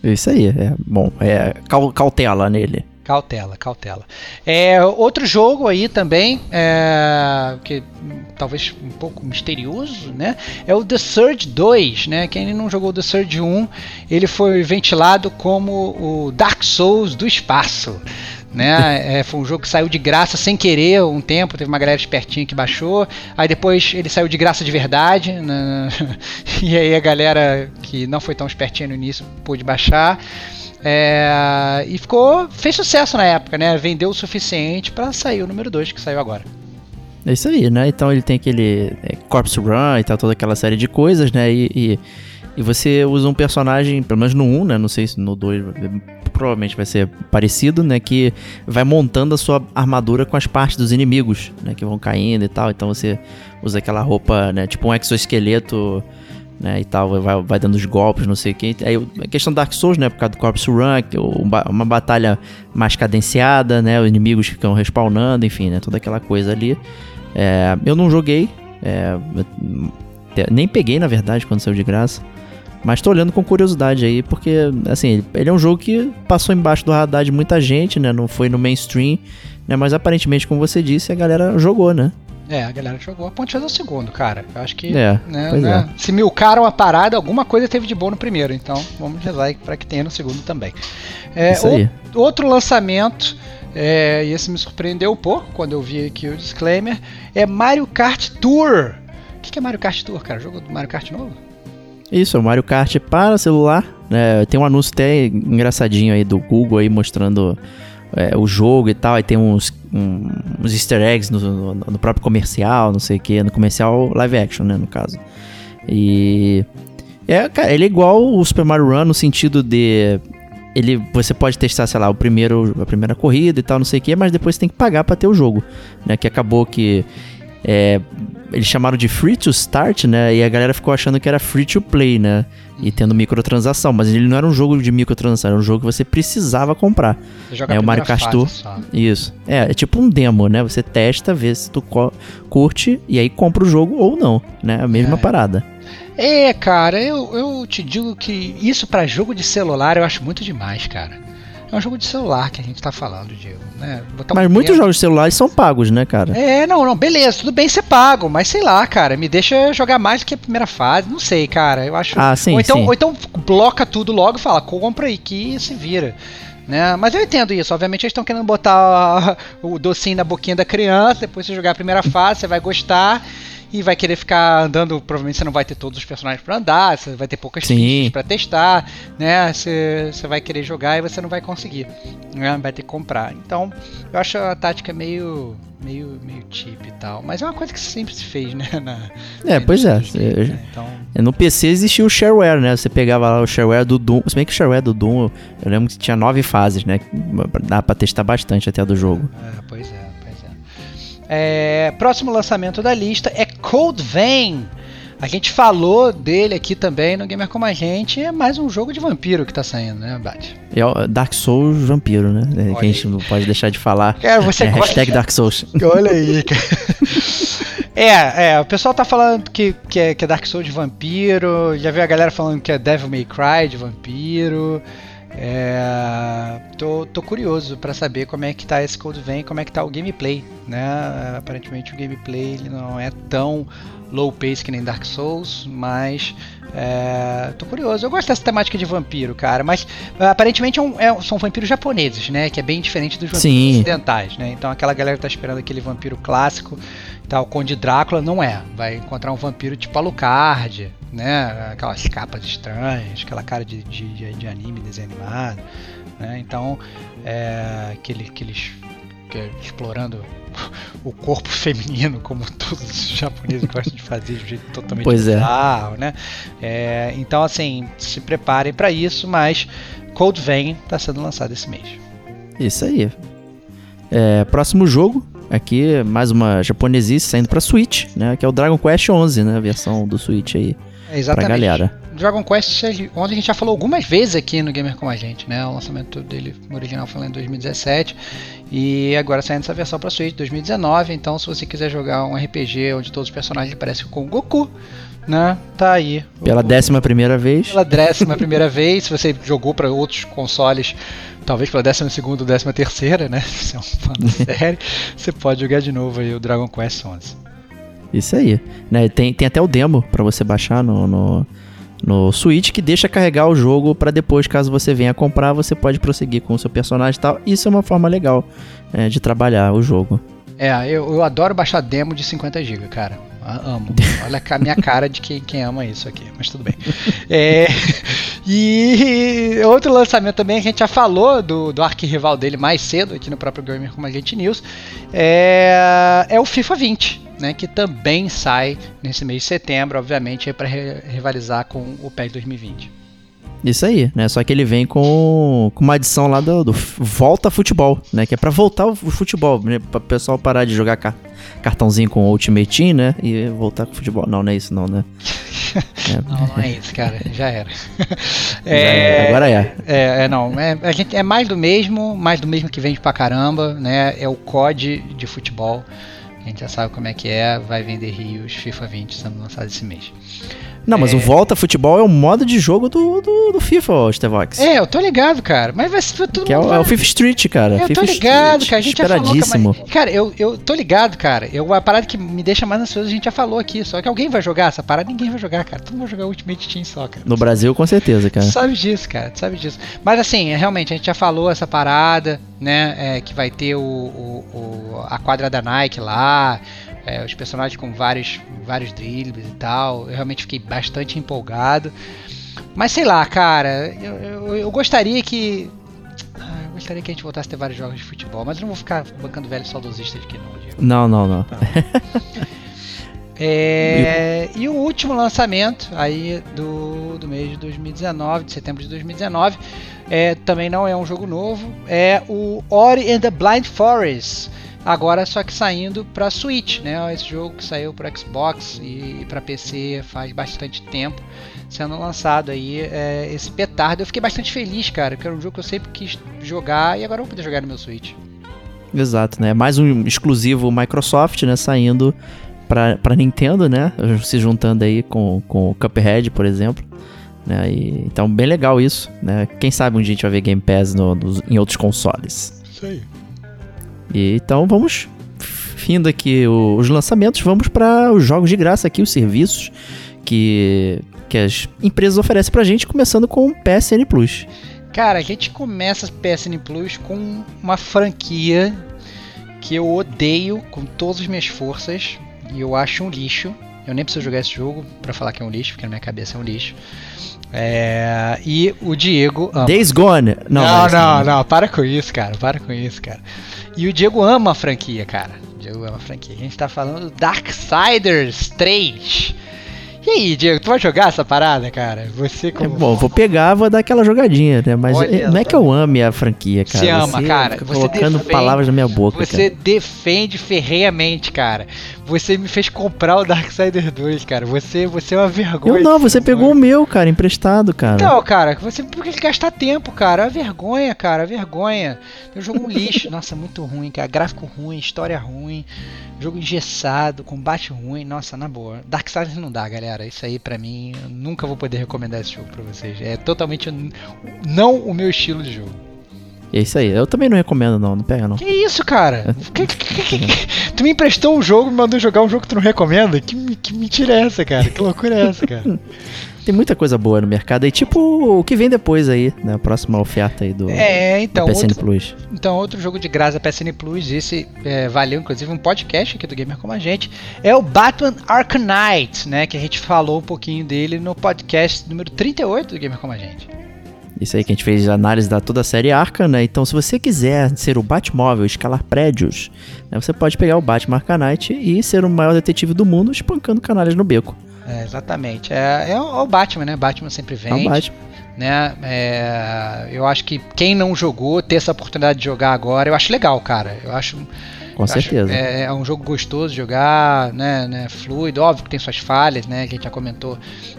Isso aí, é bom. É cautela nele. Cautela, cautela. É, outro jogo aí também, é, que talvez um pouco misterioso, né? É o The Surge 2, né? Quem não jogou The Surge 1, ele foi ventilado como o Dark Souls do espaço. Né? É, foi um jogo que saiu de graça sem querer um tempo, teve uma galera espertinha que baixou, aí depois ele saiu de graça de verdade, né? e aí a galera que não foi tão espertinha no início pôde baixar. É, e ficou. fez sucesso na época, né? Vendeu o suficiente para sair o número 2 que saiu agora. É isso aí, né? Então ele tem aquele é, Corpse Run e tal, toda aquela série de coisas, né? E, e, e, você usa um personagem, pelo menos no 1, né? Não sei se no 2 provavelmente vai ser parecido, né? Que vai montando a sua armadura com as partes dos inimigos, né? Que vão caindo e tal. Então você usa aquela roupa, né? Tipo um exoesqueleto né, e tal, vai, vai dando os golpes, não sei o que. Aí a questão do Dark Souls, né, por causa do Corpse Run, é uma batalha mais cadenciada, né, os inimigos ficam respawnando, enfim, né, toda aquela coisa ali. É, eu não joguei, é, nem peguei, na verdade, quando saiu de graça. Mas tô olhando com curiosidade aí, porque, assim, ele é um jogo que passou embaixo do radar de muita gente, né? Não foi no mainstream, né? Mas aparentemente, como você disse, a galera jogou, né? É, a galera jogou a ponte fez o segundo, cara. Eu acho que é, né, né, é. se milcaram a parada, alguma coisa teve de bom no primeiro. Então vamos rezar para que tenha no segundo também. É, Isso aí. O, outro lançamento, é, e esse me surpreendeu um pouco quando eu vi aqui o disclaimer, é Mario Kart Tour. O que, que é Mario Kart Tour, cara? Jogo do Mario Kart novo? Isso, é o Mario Kart para celular. É, tem um anúncio até engraçadinho aí do Google aí mostrando é, o jogo e tal, aí tem uns, uns easter eggs no, no, no, próprio comercial, não sei o que, no comercial live action, né, no caso. E. É, cara, ele é igual o Super Mario Run no sentido de. ele, você pode testar, sei lá, o primeiro, a primeira corrida e tal, não sei o que, mas depois você tem que pagar para ter o jogo, né? Que acabou que é, eles chamaram de free to start, né? E a galera ficou achando que era free to play, né? E tendo microtransação, mas ele não era um jogo de microtransação, era um jogo que você precisava comprar. Você É o Mario Kart Tour. Isso. É, é tipo um demo, né? Você testa, vê se tu curte e aí compra o jogo ou não, né? A mesma É. parada. É, cara, eu, eu te digo que isso pra jogo de celular eu acho muito demais, cara. É um jogo de celular que a gente tá falando, Diego, né? Botar um Mas muitos demo- jogos de celulares são pagos, né, cara? É, não, não, beleza, tudo bem ser pago, mas sei lá, cara, me deixa jogar mais do que a primeira fase, não sei, cara, eu acho. Ah, sim, ou então, sim. ou então bloca tudo logo e fala, compra aí que se vira. Né? Mas eu entendo isso, obviamente eles estão querendo botar o docinho na boquinha da criança, depois você jogar a primeira fase, você vai gostar e vai querer ficar andando, provavelmente você não vai ter todos os personagens pra andar, você vai ter poucas fichas pra testar, né? Você, você vai querer jogar e você não vai conseguir, né? Vai ter que comprar. Então, eu acho a tática meio meio meio cheap e tal, mas é uma coisa que sempre se fez, né, na É, pois é. né? Então, No PC existia o shareware, né? Você pegava lá o shareware do Doom. Se bem que o shareware do Doom, eu lembro que tinha nove fases, né? Dá pra testar bastante até do jogo. É, pois é, é. É, Próximo lançamento da lista é Cold Vein. A gente falou dele aqui também no Gamer Como a Gente. É mais um jogo de vampiro que tá saindo, né, Bat? É Dark Souls vampiro, né? É, que a gente não pode deixar de falar. Cara, você é, gosta- hashtag Dark Souls. Olha aí, cara. É, é, o pessoal tá falando que, que, é, que é Dark Souls de vampiro. Já vi a galera falando que é Devil May Cry de vampiro. É, tô, tô curioso pra saber como é que tá esse Code Vein, como é que tá o gameplay, né? Aparentemente o gameplay ele não é tão low pace que nem Dark Souls, mas é, tô curioso. Eu gosto dessa temática de vampiro, cara, mas é, aparentemente é um- é- são vampiros japoneses, né? Que é bem diferente dos vampiros Sim. ocidentais, né? Então aquela galera que tá esperando aquele vampiro clássico, tá, o Conde Drácula não é. Vai encontrar um vampiro tipo Alucard, né? Aquelas capas estranhas, aquela cara de, de, de- anime, desenho animado, né? Então, é, aquele, aqueles que é explorando o corpo feminino, como todos os japoneses gostam de fazer de um jeito totalmente Pois é. bizarro, né? É, então, assim, se preparem para isso, mas Cold Vein está sendo lançado esse mês. Isso aí. É, próximo jogo, aqui mais uma japonesice saindo pra Switch, né? Que é o Dragon Quest 11, né? A versão do Switch aí É pra exatamente. galera. Dragon Quest, ontem a gente já falou algumas vezes aqui no Gamer com a gente, né? O lançamento dele original foi lá em 2017 e agora saindo essa versão para Switch 2019. Então, se você quiser jogar um RPG onde todos os personagens parecem com o Goku, né? Tá aí. Pela décima primeira vez. pela décima primeira vez. Se você jogou para outros consoles, talvez pela décima segunda ou décima terceira, né? Se você é um fã da série, você pode jogar de novo aí o Dragon Quest 11. Isso aí. Né, tem, tem até o demo pra você baixar no, no, no Switch que deixa carregar o jogo pra depois, caso você venha comprar, você pode prosseguir com o seu personagem e tal. Isso é uma forma legal é, de trabalhar o jogo. É, eu, eu adoro baixar demo de 50 GB, cara. Amo. Olha a minha cara de quem, quem ama isso aqui, mas tudo bem. É, e outro lançamento também, a gente já falou do, do arquirrival dele mais cedo aqui no próprio Gamer como a gente News, é, é o FIFA 20, né, que também sai nesse mês de setembro, obviamente, para rivalizar com o PES 2020. Isso aí, né? Só que ele vem com, com uma adição lá do, do Volta Futebol, né? Que é pra voltar o futebol, né? Pra o pessoal parar de jogar car- cartãozinho com Ultimate Team, né? E voltar com o futebol. Não, não é isso não, né? É, Não, não é isso, cara, já era. é, agora é. É, é, não, é, a gente, é mais do mesmo, mais do mesmo que vende pra caramba, né? É o COD de futebol. A gente já sabe como é que é, vai vender rios FIFA 20 sendo lançado esse mês. Não, mas o Volta Futebol é o modo de jogo do, do, do FIFA, Stevox. É, eu tô ligado, cara, mas vai ser tudo Que é o, é o FIFA Street, cara. Eu tô FIFA ligado, Street, cara. A gente já falou. Esperadíssimo. Cara, eu, eu tô ligado, cara. Eu, a parada que me deixa mais ansioso a gente já falou aqui. Só que alguém vai jogar essa parada, ninguém vai jogar, cara. Todo mundo vai jogar Ultimate Team só, cara. No Brasil, com certeza, cara. Tu sabe disso, cara, tu sabe disso. Mas assim, é, realmente, a gente já falou essa parada, né? é, que vai ter o, o- o- a quadra da Nike lá, é, os personagens com vários, vários dribles e tal. Eu realmente fiquei bastante empolgado. Mas sei lá, cara, eu, eu- eu gostaria que. ah, Eu gostaria que a gente voltasse a ter vários jogos de futebol, mas eu não vou ficar bancando velho saudosista de que não, Diego. Não, não, não. É, e o último lançamento aí do do, do mês de 2019, de setembro de 2019. É, também não é um jogo novo, é o Ori and the Blind Forest. Agora só que saindo para Switch, né? Esse jogo que saiu para Xbox e para PC faz bastante tempo, sendo lançado aí é, esse petardo. Eu fiquei bastante feliz, cara, porque era um jogo que eu sempre quis jogar e agora eu vou poder jogar no meu Switch. Exato, né? Mais um exclusivo Microsoft, né? Saindo pra, pra Nintendo, né? Se juntando aí com, com o Cuphead, por exemplo. Né? E, então, bem legal isso, né? Quem sabe um dia a gente vai ver Game Pass no, no, em outros consoles. Isso aí. E, então, vamos findo aqui os lançamentos, vamos para os jogos de graça aqui, os serviços que, que as empresas oferecem pra gente, começando com o PSN Plus. Cara, a gente começa PSN Plus com uma franquia que eu odeio com todas as minhas forças e eu acho um lixo. Eu nem preciso jogar esse jogo para falar que é um lixo, porque na minha cabeça é um lixo. É... E o Diego ama. Days Gone. Não, não, não, não, para com isso, cara. Para com isso, cara. E o Diego ama a franquia, cara. O Diego ama a franquia. A gente tá falando do Darksiders 3. E aí, Diego, tu vai jogar essa parada, cara? Você como. É bom, vou pegar, vou dar aquela jogadinha, né? Mas Olha, não é que eu ame a franquia, cara. Você ama, cara. Você colocando defende, palavras na minha boca. Você cara. defende ferreamente, cara. Você me fez comprar o Darksiders 2, cara. Você, você é uma vergonha. Eu não, você pegou o meu, cara, emprestado, cara. Não, cara, você por que gastar tempo, cara? É vergonha, cara, vergonha. É um jogo um lixo. Nossa, muito ruim, cara. Gráfico ruim, história ruim. Jogo engessado, combate ruim. Nossa, na boa. Darksiders não dá, galera. Isso aí pra mim, eu nunca vou poder recomendar esse jogo pra vocês. É totalmente não o meu estilo de jogo. É isso aí. Eu também não recomendo, não. Não pega, não. Que isso, cara? que, que, que, tu me emprestou um jogo me mandou jogar um jogo que tu não recomenda? Que, que mentira é essa, cara? Que loucura é essa, cara? Tem muita coisa boa no mercado aí, tipo o que vem depois aí, né? A próxima oferta aí do, é, então, do PSN outro, Plus. Então, outro jogo de graça PSN Plus, esse é, valeu inclusive um podcast aqui do Gamer Como a Gente, é o Batman Arkham Knight, né? Que a gente falou um pouquinho dele no podcast número 38 do Gamer Como a Gente. Isso aí que a gente fez análise da toda a série Arkham, né? Então, se você quiser ser o Batmóvel, escalar prédios, né, você pode pegar o Batman Knight e ser o maior detetive do mundo espancando canalhas no beco. É, exatamente. É, é, o Batman, né? Batman sempre vem. É o Batman. Né? É, eu acho que quem não jogou, ter essa oportunidade de jogar agora, eu acho legal, cara. Eu acho. Com certeza. É, é, um jogo gostoso de jogar, né, né, fluido, óbvio que tem suas falhas, né, que a gente já comentou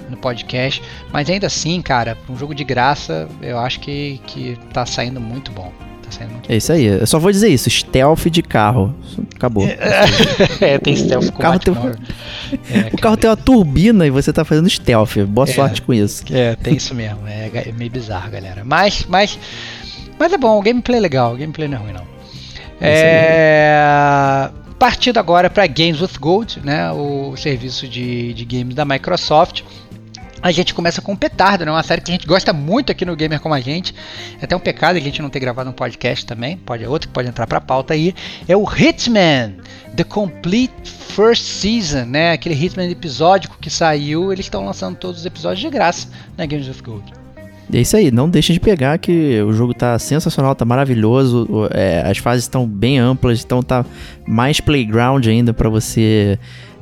no podcast, mas ainda assim, cara, um jogo de graça, eu acho que, que tá saindo muito bom. Tá é isso aí, eu só vou dizer isso, stealth de carro, acabou. é, tem stealth com o carro tem, é, O carro tem uma turbina e você tá fazendo stealth, boa é, sorte com isso. É, tem isso mesmo, é, é meio bizarro, galera, mas, mas, mas é bom, o gameplay é legal, o gameplay não é ruim não. É, partindo agora para Games with Gold, né, o serviço de, de games da Microsoft. A gente começa com Petardo, né? Uma série que a gente gosta muito aqui no Gamer como a gente. É até um pecado a gente não ter gravado um podcast também. Pode outro que pode entrar para pauta aí. É o Hitman, The Complete First Season, né? Aquele Hitman episódico que saiu. Eles estão lançando todos os episódios de graça na Games with Gold. É isso aí, não deixe de pegar que o jogo tá sensacional, tá maravilhoso, é, as fases estão bem amplas, então tá mais playground ainda para você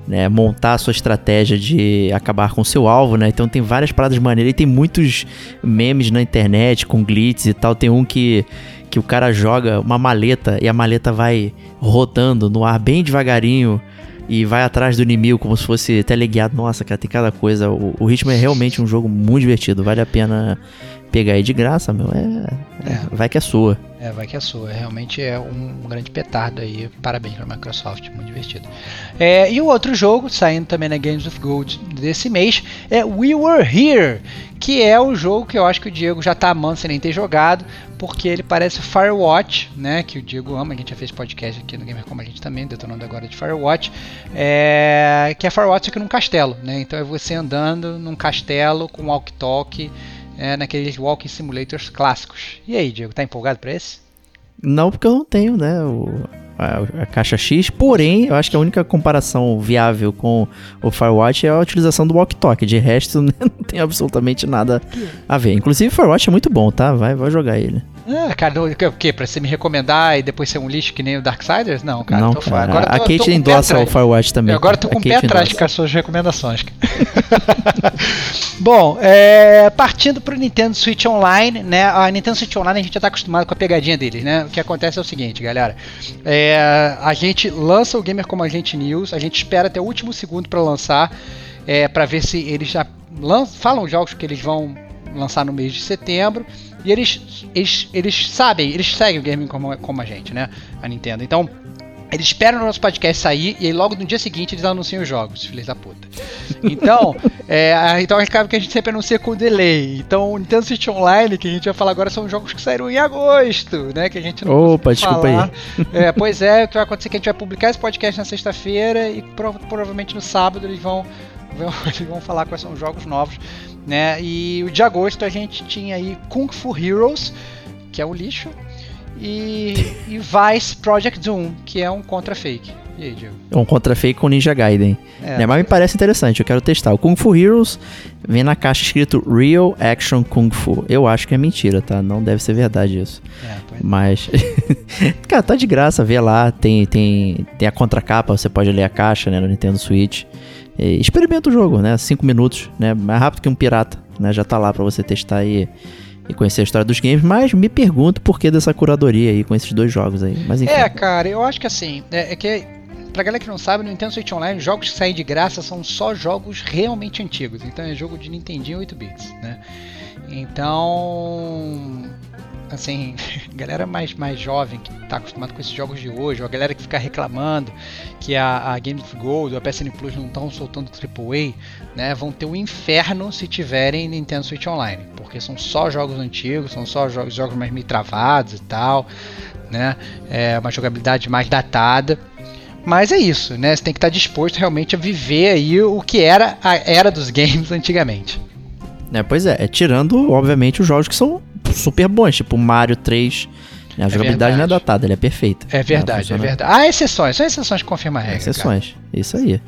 né, montar a sua estratégia de acabar com o seu alvo, né? Então tem várias paradas maneiras e tem muitos memes na internet com glitches e tal. Tem um que, que o cara joga uma maleta e a maleta vai rodando no ar bem devagarinho e vai atrás do inimigo como se fosse teleguiado. Nossa, cara, tem cada coisa. O, o ritmo é realmente um jogo muito divertido. Vale a pena pegar aí de graça, meu. É, é. vai que é sua. É, vai que é sua. Realmente é um, um grande petardo aí. Parabéns para a Microsoft, muito divertido. É, e o outro jogo, saindo também na Games of Gold desse mês, é We Were Here, que é o jogo que eu acho que o Diego já tá amando sem nem ter jogado, porque ele parece Firewatch, né? Que o Diego ama, a gente já fez podcast aqui no Gamer Como a gente também, detonando agora de Firewatch, é, que é Firewatch aqui num castelo, né? Então é você andando num castelo com walk-talk, é, naqueles walking simulators clássicos. E aí, Diego, tá empolgado para esse? Não, porque eu não tenho, né? O, a, a, caixa X. Porém, eu acho que a única comparação viável com o Firewatch é a utilização do walk talk. De resto, não tem absolutamente nada a ver. Inclusive, o Firewatch é muito bom, tá? Vai, vai jogar ele. Ah, cara, não, o quê? Pra você me recomendar e depois ser um lixo que nem o Darksiders? Não, cara, não, cara. Agora a tô, Kate tô endossa o. Firewatch também. Eu agora tô com o pé atrás com as suas recomendações. Bom, é, partindo pro Nintendo Switch Online, né? A Nintendo Switch Online a gente já tá acostumado com a pegadinha deles, né? O que acontece é o seguinte, galera. É, a gente lança o Gamer Como a Gente News, a gente espera até o último segundo para lançar, é, para ver se eles já lan- falam os jogos que eles vão lançar no mês de setembro. E eles, eles, eles sabem, eles seguem o Gaming como, como a gente, né? A Nintendo. Então, eles esperam o nosso podcast sair e aí logo no dia seguinte eles anunciam os jogos, filhos da puta. Então, é, então acaba que a gente sempre anuncia com delay. Então, o Nintendo Switch Online, que a gente vai falar agora, são jogos que saíram em agosto, né? Que a gente não Opa, desculpa falar. É, pois é, o que vai acontecer é que a gente vai publicar esse podcast na sexta-feira e pro- provavelmente no sábado eles vão, vão- eles vão falar quais são os jogos novos, né? E o de agosto a gente tinha aí Kung Fu Heroes, que é um lixo, e, e Vice Project Doom, que é um contra fake. E aí, Diego? Um contra fake com Ninja Gaiden. É. Né, Mas me parece interessante, eu quero testar. O Kung Fu Heroes vem na caixa escrito Real Action Kung Fu. Eu acho que é mentira, tá? Não deve ser verdade isso. É, pois- Mas. Cara, tá de graça, vê lá. Tem, tem, tem a contracapa, você pode ler a caixa, né? No Nintendo Switch. E experimenta o jogo, né? Cinco minutos, né? Mais rápido que um pirata, né? Já tá lá pra você testar e, e conhecer a história dos games. Mas me pergunto por que dessa curadoria aí com esses dois jogos aí. Mas enfim. É, cara, eu acho que assim, é, é que pra galera que não sabe, no Nintendo Switch Online, os jogos que saem de graça são só jogos realmente antigos. Então é jogo de Nintendinho 8 bits, né? Então, assim, galera mais, mais jovem que tá acostumado com esses jogos de hoje, ou a galera que fica reclamando que a, a Games Gold ou a PSN Plus não estão soltando AAA, né, vão ter um inferno se tiverem Nintendo Switch Online, porque são só jogos antigos, são só jogos, jogos mais meio travados e tal, né, é uma jogabilidade mais datada. Mas é isso, né? Você tem que estar disposto realmente a viver aí o que era a era dos games antigamente. É, pois é, é tirando, obviamente, os jogos que são super bons, tipo Mario 3. né, A jogabilidade não é verdade. datada, ela é perfeita. É verdade, é verdade. Há exceções, são exceções que confirmam a regra. cara. Exceções. Isso aí.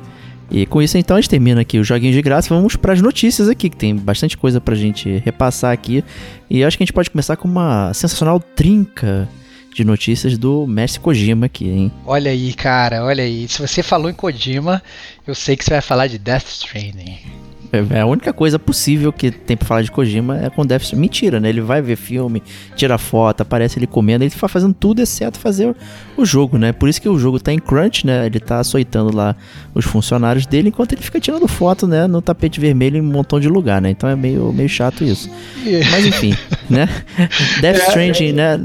E com isso, então, a gente termina aqui os joguinhos de graça. Vamos para as notícias aqui, que tem bastante coisa pra gente repassar aqui. E acho que a gente pode começar com uma sensacional trinca de notícias do Mestre Kojima aqui, hein? Olha aí, cara, olha aí. Se você falou em Kojima, eu sei que você vai falar de Death Stranding. É a única coisa possível que tem pra falar de Kojima é com Death Stranding. Mentira, né? Ele vai ver filme, tira foto, aparece ele comendo, ele tá fazendo tudo exceto fazer o jogo, né? Por isso que o jogo tá em crunch, né? Ele tá açoitando lá os funcionários dele enquanto ele fica tirando foto, né? No tapete vermelho em um montão de lugar, né? Então é meio, meio chato isso. Mas enfim, né? Death Stranding, né?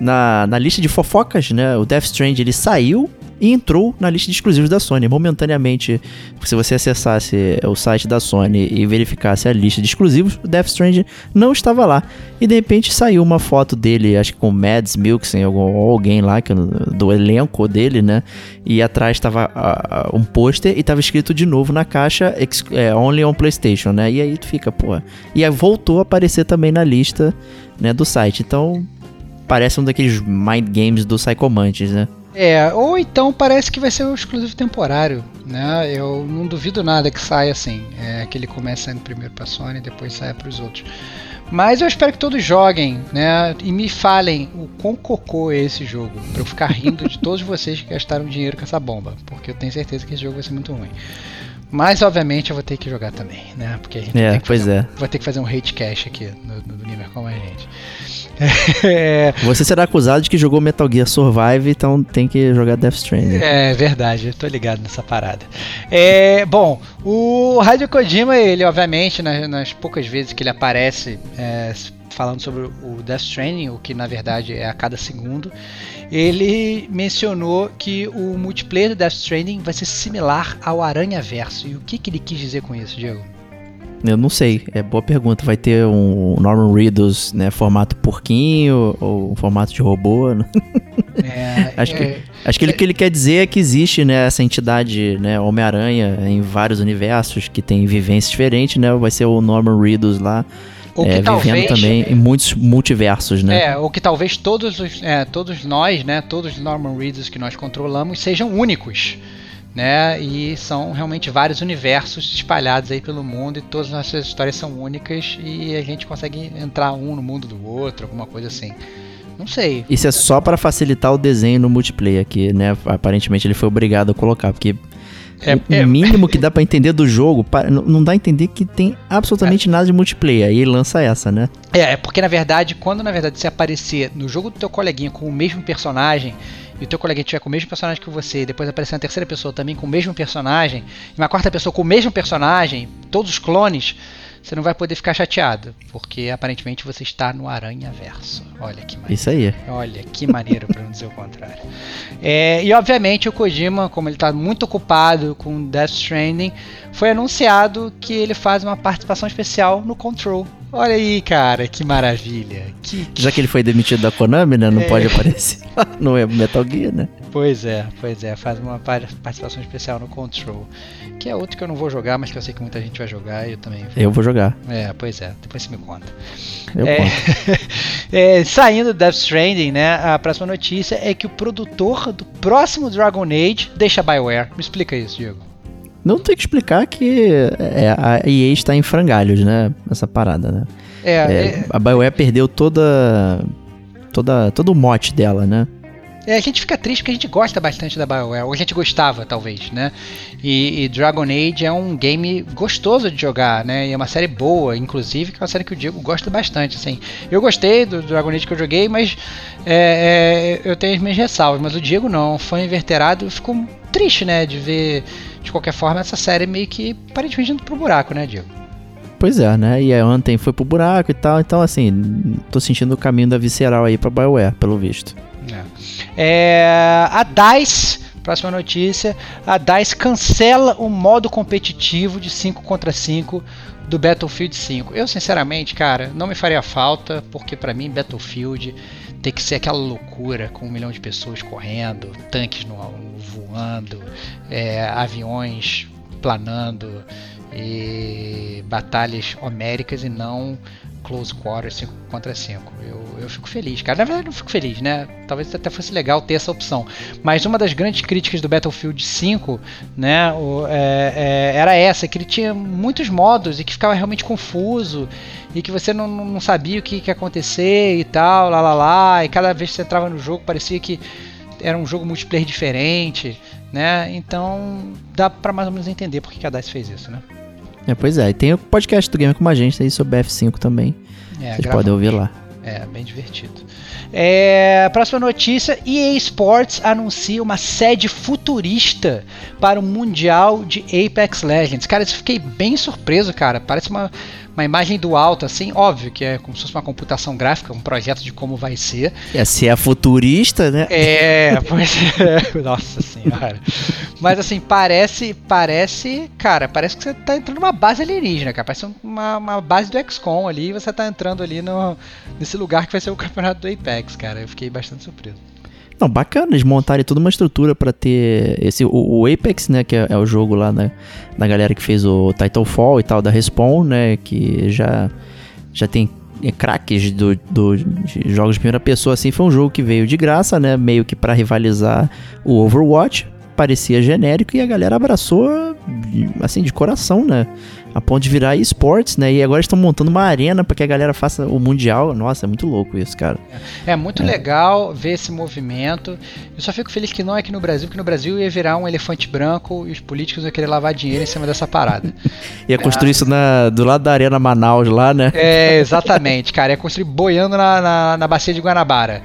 Na, na lista de fofocas, né? O Death Stranding ele saiu e entrou na lista de exclusivos da Sony. Momentaneamente, se você acessasse o site da Sony e verificasse a lista de exclusivos, o Death Stranding não estava lá. E de repente saiu uma foto dele, acho que com Mads algum, ou alguém lá que, do elenco dele, né? E atrás estava ah, um pôster e estava escrito de novo na caixa é, Only on PlayStation, né? E aí tu fica, pô. E aí voltou a aparecer também na lista né, do site. Então parece um daqueles mind games do Psychomantis, né? É, ou então parece que vai ser um exclusivo temporário, né? Eu não duvido nada que saia assim, é, que ele comece saindo primeiro pra Sony e depois saia pros outros. Mas eu espero que todos joguem, né? E me falem o quão cocô é esse jogo, pra eu ficar rindo de todos vocês que gastaram dinheiro com essa bomba, porque eu tenho certeza que esse jogo vai ser muito ruim. Mas obviamente eu vou ter que jogar também, né? Porque a gente É, tem que pois fazer, é. Vou ter que fazer um hate cash aqui no, no, Gamer como a gente. É, Você será acusado de que jogou Metal Gear Survive, então tem que jogar Death Stranding. É verdade, eu tô ligado nessa parada. É, bom, o Hideo Kojima, ele obviamente, nas, nas poucas vezes que ele aparece é, falando sobre o Death Stranding, o que na verdade é a cada segundo, ele mencionou que o multiplayer do Death Stranding vai ser similar ao Aranha Verso. E o que, que ele quis dizer com isso, Diego? Eu não sei, é boa pergunta. Vai ter um Norman Reedus, né, formato porquinho ou formato de robô? né? É, Acho que- é, Acho que ele, o que ele quer dizer é que existe, né, essa entidade, né, Homem-Aranha em vários universos que tem vivências diferentes, né? Vai ser o Norman Reedus lá, é, que talvez, vivendo também em muitos multiversos, né? É, ou que talvez todos, os, é, todos nós, né, todos os Norman Reedus que nós controlamos sejam únicos. né? E são realmente vários universos espalhados aí pelo mundo e todas as nossas histórias são únicas e a gente consegue entrar um no mundo do outro, alguma coisa assim. Não sei. Isso é só para facilitar o desenho no multiplayer, que, né, aparentemente ele foi obrigado a colocar, porque é, o é, mínimo que dá para entender do jogo, não dá a entender que tem absolutamente é, nada de multiplayer. Aí lança essa, né? É, é porque na verdade, quando na verdade você aparecer no jogo do teu coleguinha com o mesmo personagem, e o teu colega tiver com o mesmo personagem que você, e depois aparecer uma terceira pessoa também com o mesmo personagem, e uma quarta pessoa com o mesmo personagem, todos os clones, você não vai poder ficar chateado, porque aparentemente você está no Aranha Verso. Olha que maneiro. Isso aí. Olha que maneiro, para não dizer o contrário. É, e obviamente o Kojima, como ele está muito ocupado com Death Stranding, foi anunciado que ele faz uma participação especial no Control. Olha aí, cara, que maravilha. Que, Já que ele foi demitido da Konami, né? Não é. pode aparecer no Metal Gear, né? Pois é, pois é. Faz uma participação especial no Control. Que é outro que eu não vou jogar, mas que eu sei que muita gente vai jogar e eu também. Vou. Eu vou jogar. É, pois é. Depois você me conta. Eu é, conto. é, saindo do Death Stranding, né? A próxima notícia é que o produtor do próximo Dragon Age deixa Bioware. Me explica isso, Diego. Não tem que explicar que é, a EA está em frangalhos, né? Essa parada, né? É, é, é, a BioWare perdeu toda, toda, todo o mote dela, né? É, a gente fica triste porque a gente gosta bastante da BioWare, ou a gente gostava, talvez, né? E, e, Dragon Age é um game gostoso de jogar, né? E é uma série boa, inclusive, que é uma série que o Diego gosta bastante, assim. Eu gostei do Dragon Age que eu joguei, mas é, é, eu tenho as minhas ressalvas, mas o Diego não, foi inverterado, ficou triste, né? De ver de qualquer forma, essa série meio que aparentemente indo pro buraco, né, Diego? Pois é, né? E aí ontem foi pro buraco e tal, então assim, tô sentindo o caminho da visceral aí pra BioWare, pelo visto. É. é a DICE, próxima notícia, a DICE cancela o modo competitivo de 5 contra 5 do Battlefield 5. Eu, sinceramente, cara, não me faria falta, porque para mim Battlefield tem que ser aquela loucura com um milhão de pessoas correndo, tanques no, voando, é, aviões planando e batalhas homéricas e não close quarters 5 contra 5. Eu, eu fico feliz, cara. Na verdade, não fico feliz, né? Talvez até fosse legal ter essa opção. Mas uma das grandes críticas do Battlefield 5, né, o, é, é, era essa, que ele tinha muitos modos e que ficava realmente confuso e que você não, não sabia o que, que ia acontecer e tal, lá lá lá. E cada vez que você entrava no jogo parecia que era um jogo multiplayer diferente, né? Então dá para mais ou menos entender por que a DICE fez isso, né? É, pois é. E tem o podcast do Game com a gente aí sobre F5 também. É, Vocês podem ouvir lá. É, bem divertido. É, próxima notícia: EA Sports anuncia uma sede futurista para o Mundial de Apex Legends. Cara, eu fiquei bem surpreso, cara. Parece uma uma imagem do alto, assim, óbvio que é como se fosse uma computação gráfica, um projeto de como vai ser. É, se é futurista, né? É, pois é. Nossa senhora. Mas assim, parece, parece, cara, parece que você tá entrando numa base alienígena, cara. Parece uma, uma base do XCOM ali e você tá entrando ali no, nesse lugar que vai ser o campeonato do Apex, cara. Eu fiquei bastante surpreso. Não, bacana eles montarem toda uma estrutura para ter esse o, o, Apex, né, que é, é, o jogo lá né, da galera que fez o Titanfall e tal da Respawn, né, que já já tem craques do, do, de jogos de primeira pessoa assim, foi um jogo que veio de graça, né, meio que para rivalizar o Overwatch, parecia genérico e a galera abraçou assim de coração, né? A ponto de virar esportes, né? E agora estão montando uma arena para que a galera faça o mundial. Nossa, é muito louco isso, cara. É, é muito é. legal ver esse movimento. Eu só fico feliz que não é aqui no Brasil, porque no Brasil ia virar um elefante branco e os políticos iam querer lavar dinheiro em cima dessa parada. ia construir é. isso na, do lado da arena Manaus lá, né? É, exatamente, cara. Ia construir boiando na, na, na bacia de Guanabara.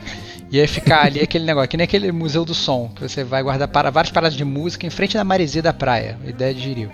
Ia ficar ali aquele negócio, que nem aquele museu do som, que você vai guardar para várias paradas de música em frente da maresia da praia. Ideia de Jirico.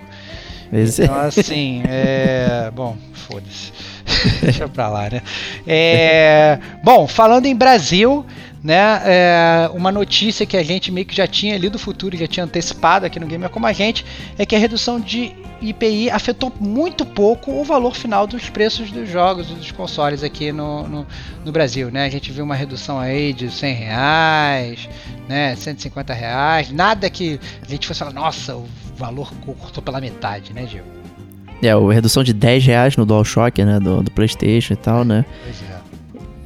Esse... Então, assim, é. Bom, foda-se. Deixa pra lá, né? É... Bom, falando em Brasil, né? É... Uma notícia que a gente meio que já tinha lido do futuro, já tinha antecipado aqui no Gamer Como a Gente, é que a redução de IPI afetou muito pouco o valor final dos preços dos jogos e dos consoles aqui no, no, no, Brasil, né? A gente viu uma redução aí de 100 reais, né? 150 reais, nada que a gente fosse falar, nossa, o valor cortou pela metade, né, Diego? É, a redução de 10 reais no DualShock, né, do, do Playstation e tal, né? Pois é.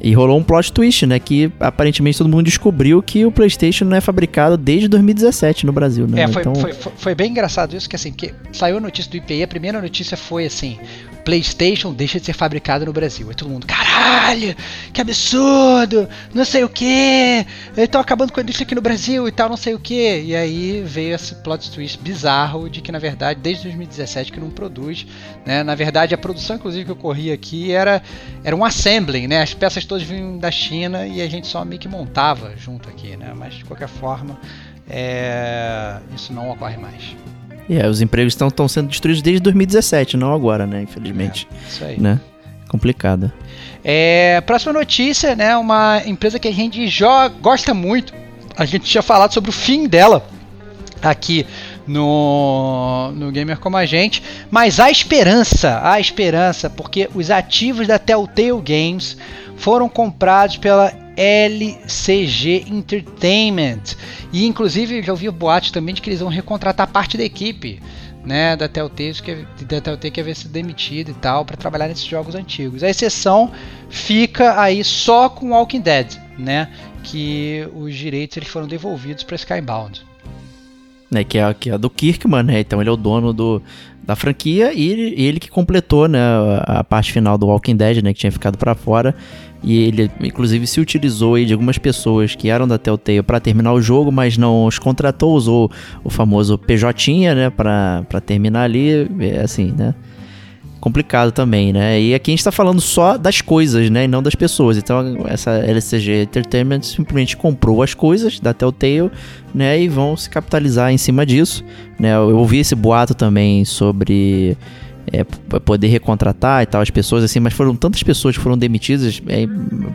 E rolou um plot twist, né? Que aparentemente todo mundo descobriu que o PlayStation não é fabricado desde 2017 no Brasil, né? É, foi, então... foi, foi, foi, bem engraçado isso, que assim, que saiu a notícia do IPI, a primeira notícia foi assim: PlayStation deixa de ser fabricado no Brasil. Aí todo mundo, caralho, que absurdo, não sei o que, estão acabando com a indústria aqui no Brasil e tal, não sei o que. E aí veio esse plot twist bizarro de que na verdade desde 2017 que não produz, né? Na verdade a produção inclusive que ocorria aqui era era um assembling, né? As peças todas vinham da China e a gente só meio que montava junto aqui, né? Mas de qualquer forma é... isso não ocorre mais. É, os empregos estão sendo destruídos desde 2017, não agora, né? Infelizmente. É, isso aí. Né? Complicado. É, próxima notícia, né? Uma empresa que a gente joga, gosta muito. A gente tinha falado sobre o fim dela aqui no, no Gamer Como a Gente. Mas há esperança, há esperança, porque os ativos da Telltale Games foram comprados pela LCG Entertainment. E inclusive já ouvi boatos também de que eles vão recontratar parte da equipe. Né, da Telltale que da Telltale que havia sido demitido e tal para trabalhar nesses jogos antigos. A exceção fica aí só com Walking Dead, né, que os direitos eles foram devolvidos para Skybound. Né, que é, que é do Kirkman, né? Então ele é o dono do, da franquia e ele, ele que completou, né, a parte final do Walking Dead, né, que tinha ficado para fora. E ele, inclusive, se utilizou aí de algumas pessoas que eram da Telltale para terminar o jogo, mas não os contratou, usou o famoso PJ, né, para terminar ali, é assim, né? Complicado também, né? E aqui a gente tá falando só das coisas, né? E não das pessoas. Então, essa LCG Entertainment simplesmente comprou as coisas da Telltale, né? E vão se capitalizar em cima disso, né? Eu ouvi esse boato também sobre é, poder recontratar e tal as pessoas, assim, mas foram tantas pessoas que foram demitidas, é,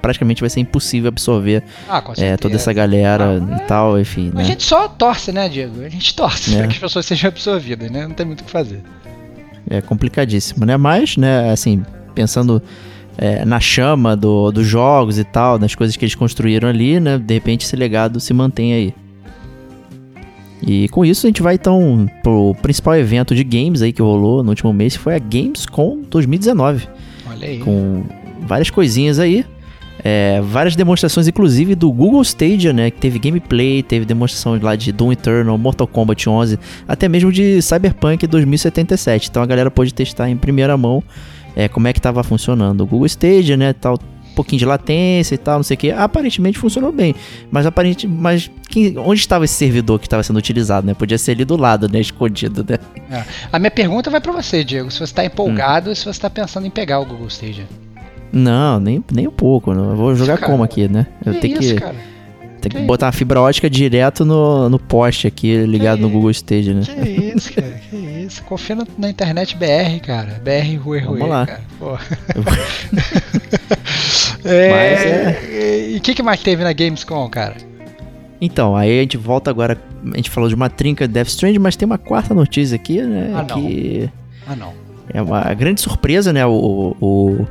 praticamente vai ser impossível absorver ah, é, toda essa galera ah, e tal, enfim. Né? A gente só torce, né, Diego? A gente torce é. para que as pessoas sejam absorvidas, né? Não tem muito o que fazer. É complicadíssimo, né? Mas, né, assim, pensando é, na chama do, dos jogos e tal, nas coisas que eles construíram ali, né? De repente esse legado se mantém aí. E com isso a gente vai então pro principal evento de games aí que rolou no último mês, que foi a Gamescom 2019. Olha aí. Com várias coisinhas aí. É, várias demonstrações, inclusive do Google Stadia, né? Que teve gameplay, teve demonstração lá de Doom Eternal, Mortal Kombat 11, até mesmo de Cyberpunk 2077. Então a galera pode testar em primeira mão é, como é que estava funcionando o Google Stadia, né? Tal, um pouquinho de latência e tal, não sei o que. Aparentemente funcionou bem. Mas aparentemente. Mas quem, onde estava esse servidor que estava sendo utilizado, né? Podia ser ali do lado, né? Escondido, né? É. A minha pergunta vai para você, Diego. Se você está empolgado hum. ou se você está pensando em pegar o Google Stadia. Não, nem, nem um pouco. Não. Eu vou jogar cara, como aqui, né? Eu tenho que. Cara? Tem que, que botar uma fibra ótica direto no, no poste aqui, ligado que no Google Stage, né? Que isso, cara, que isso. Confia na, na internet BR, cara. BR Rui Rui. Vamos lá. Cara. é, é... E o que, que mais teve na Gamescom, cara? Então, aí a gente volta agora. A gente falou de uma trinca Death Strand, mas tem uma quarta notícia aqui, né? Ah, não. Que ah, não. É uma grande surpresa, né? o, o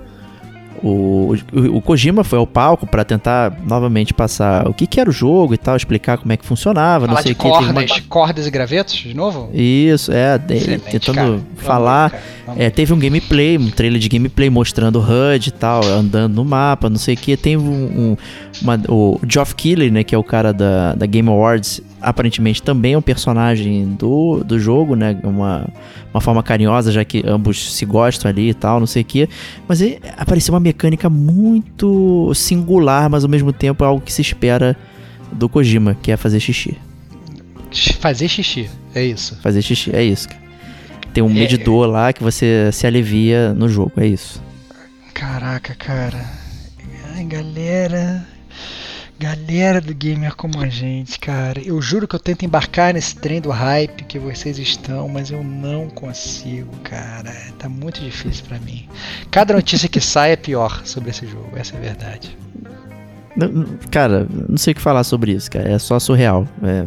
o, o, o Kojima foi ao palco para tentar novamente passar o que, que, era o jogo e tal, explicar como é que funcionava, falar não sei o que. Cordas, uma... cordas e gravetos de novo? Isso, é, tentando cara. falar. Vamos, Vamos. É, teve um gameplay, um trailer de gameplay mostrando o HUD e tal, andando no mapa, não sei o que. Tem um, um uma, o Geoff Keighley, né, que é o cara da, da Game Awards, aparentemente também é um personagem do, do jogo, né? Uma, uma forma carinhosa, já que ambos se gostam ali e tal, não sei o que. Mas apareceu uma mecânica muito singular, mas ao mesmo tempo é algo que se espera do Kojima, que é fazer xixi. Fazer xixi, é isso. Fazer xixi, é isso. Tem um é... medidor lá que você se alivia no jogo, é isso. Caraca, cara. Ai, galera. Galera do gamer como a gente, cara, eu juro que eu tento embarcar nesse trem do hype que vocês estão, mas eu não consigo, cara. Tá muito difícil para mim. Cada notícia que sai é pior sobre esse jogo, essa é a verdade. Cara, não sei o que falar sobre isso, cara. É só surreal. É...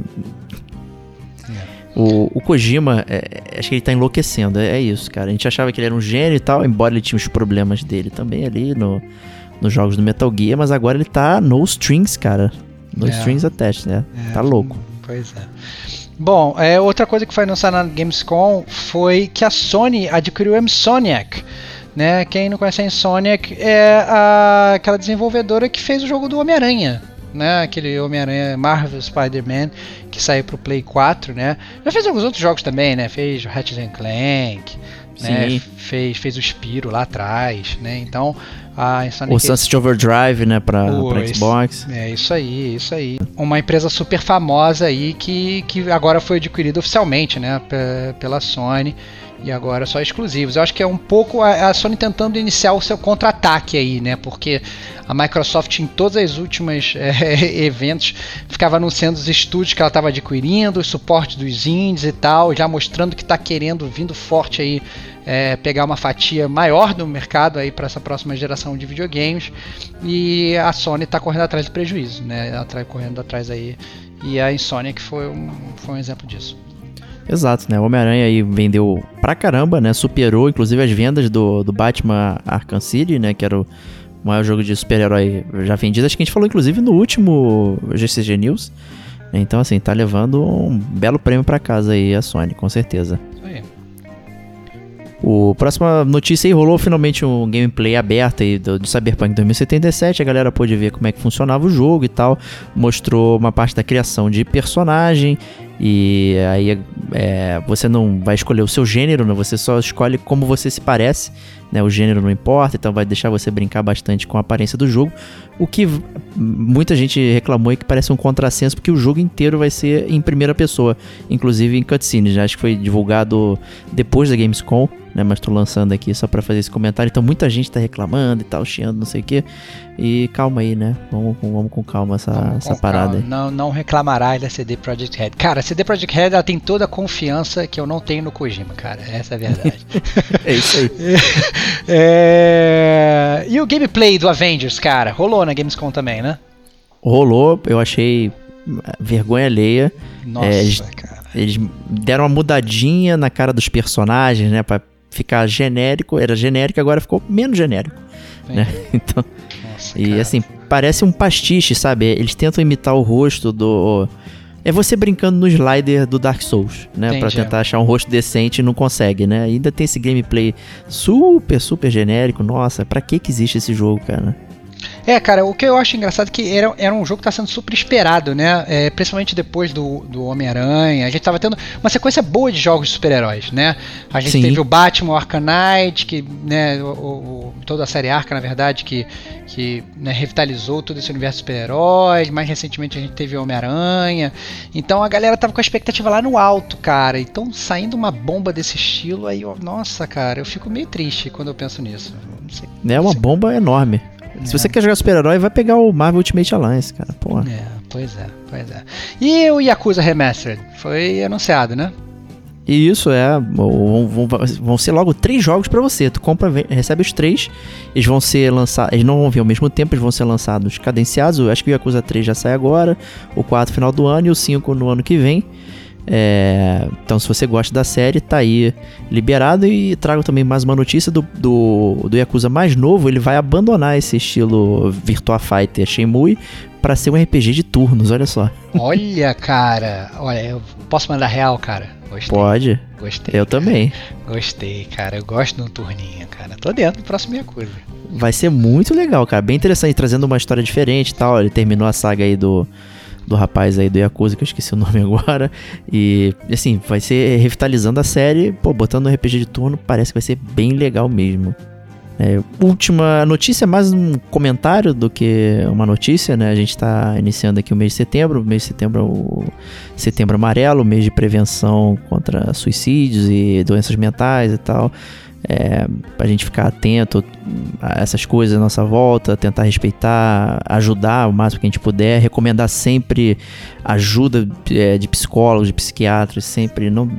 É. O, o, Kojima, é, é, acho que ele tá enlouquecendo. É, é, isso, cara. A gente achava que ele era um gênio e tal, embora ele tinha os problemas dele também ali no, nos jogos do Metal Gear, mas agora ele tá no strings, cara. No é. strings attached, né? É, tá louco. Pois é. Bom, é, outra coisa que foi anunciada na Gamescom foi que a Sony adquiriu o Insomniac, né? Quem não conhece a Insomniac é a, aquela desenvolvedora que fez o jogo do Homem-Aranha, né? Aquele Homem-Aranha Marvel Spider-Man que saiu pro Play 4, né? Já fez alguns outros jogos também, né? Fez Ratchet Clank, né? Fez, fez o Spiro lá atrás, né? Então a Insomniac O Sunset Overdrive, né, pra, pra Xbox. é isso aí, isso aí. Uma empresa super famosa aí que, que agora foi adquirida oficialmente, né, pe- pela Sony e agora só exclusivos. Eu acho que é um pouco a, Sony tentando iniciar o seu contra-ataque aí, né, porque a Microsoft em todas as últimas eh, eventos ficava anunciando os estúdios que ela estava adquirindo, o suporte dos indies e tal, já mostrando que está querendo vindo forte aí é, pegar uma fatia maior do mercado aí para essa próxima geração de videogames e a Sony está correndo atrás do prejuízo, né? Ela tá correndo atrás aí e a Insomniac foi um, foi um exemplo disso. Exato, né? O Homem-Aranha aí vendeu pra caramba, né? Superou, inclusive, as vendas do, do Batman Arkham City, né? Que era o maior jogo de super-herói já vendido. Acho que a gente falou, inclusive, no último GCG News. Então, assim, tá levando um belo prêmio pra casa aí a Sony, com certeza. Isso aí. O próxima notícia aí rolou finalmente um gameplay aberto aí do, do Cyberpunk 2077. A galera pôde ver como é que funcionava o jogo e tal. Mostrou uma parte da criação de personagem. E aí é, você não vai escolher o seu gênero, né? Você só escolhe como você se parece. Né? O gênero não importa, então vai deixar você brincar bastante com a aparência do jogo. O que muita gente reclamou é que parece um contrassenso, porque o jogo inteiro vai ser em primeira pessoa, inclusive em cutscenes. Né? Acho que foi divulgado depois da Gamescom, né? Mas tô lançando aqui só pra fazer esse comentário. Então muita gente tá reclamando e tal, chiando, não sei o que. E calma aí, né? Vamos, com- vamos com calma essa, Vamos essa com parada calma. aí. Não, não reclamará da CD Projekt Red. Cara, CD Projekt Red ela tem toda a confiança que eu não tenho no Kojima, cara. Essa é a verdade. É isso aí. É, E o gameplay do Avengers, cara, rolou na Gamescom também, né? Rolou, eu achei vergonha alheia. Nossa, É, eles- cara. Eles deram uma mudadinha na cara dos personagens, né? Pra ficar genérico. Era genérico, agora ficou menos genérico. Né? Então, Nossa, e cara. assim, parece um pastiche, sabe? Eles tentam imitar o rosto do. É você brincando no slider do Dark Souls, né? Pra Entendi. tentar achar um rosto decente e não consegue, né? Ainda tem esse gameplay super, super genérico. Nossa, pra que que existe esse jogo, cara? É, cara, o que eu acho engraçado é que era, era um jogo que está sendo super esperado, né? É, principalmente depois do, do Homem-Aranha. A gente tava tendo uma sequência boa de jogos de super-heróis, né? A gente Sim. teve o Batman, o Arkham Knight, que, né, o, o- toda a série Arkham, na verdade, que, que né, revitalizou todo esse universo de super-heróis. Mais recentemente a gente teve o Homem-Aranha. Então a galera tava com a expectativa lá no alto, cara. Então saindo uma bomba desse estilo, aí, ó, nossa, cara, eu fico meio triste quando eu penso nisso. Sei. É uma bomba enorme. Se você quer jogar super-herói, vai pegar o Marvel Ultimate Alliance, cara. Porra. É, pois é, pois é. E o Yakuza Remastered? Foi anunciado, né? E isso é. Vão, vão- vão ser logo três jogos pra você. Tu compra, vem- recebe os três. Eles vão ser lançados. Eles não vão vir ao mesmo tempo, eles vão ser lançados cadenciados. Eu acho que o Yakuza 3 já sai agora. O 4 final do ano e o 5 no ano que vem. É, então, se você gosta da série, tá aí liberado. E trago também mais uma notícia do, do, do Yakuza mais novo. Ele vai abandonar esse estilo Virtua Fighter Shenmue para ser um RPG de turnos. Olha só. Olha, cara. Olha, eu posso mandar real, cara? Gostei. Pode. Gostei. Eu cara. também. Gostei, cara. Eu gosto de um turninho, cara. Tô dentro do próximo Yakuza. Vai ser muito legal, cara. Bem interessante, trazendo uma história diferente e tal. Ele terminou a saga aí do, do rapaz aí do Yakuza, que eu esqueci o nome agora. E, assim, vai ser revitalizando a série, pô, botando no RPG de turno, parece que vai ser bem legal mesmo. É, última notícia, mais um comentário do que uma notícia, né? A gente tá iniciando aqui o mês de setembro. O mês de setembro é o setembro amarelo, mês de prevenção contra suicídios e doenças mentais e tal. É, pra gente ficar atento a essas coisas à nossa volta, tentar respeitar, ajudar o máximo que a gente puder, recomendar sempre ajuda é, de psicólogos, de psiquiatras, sempre não,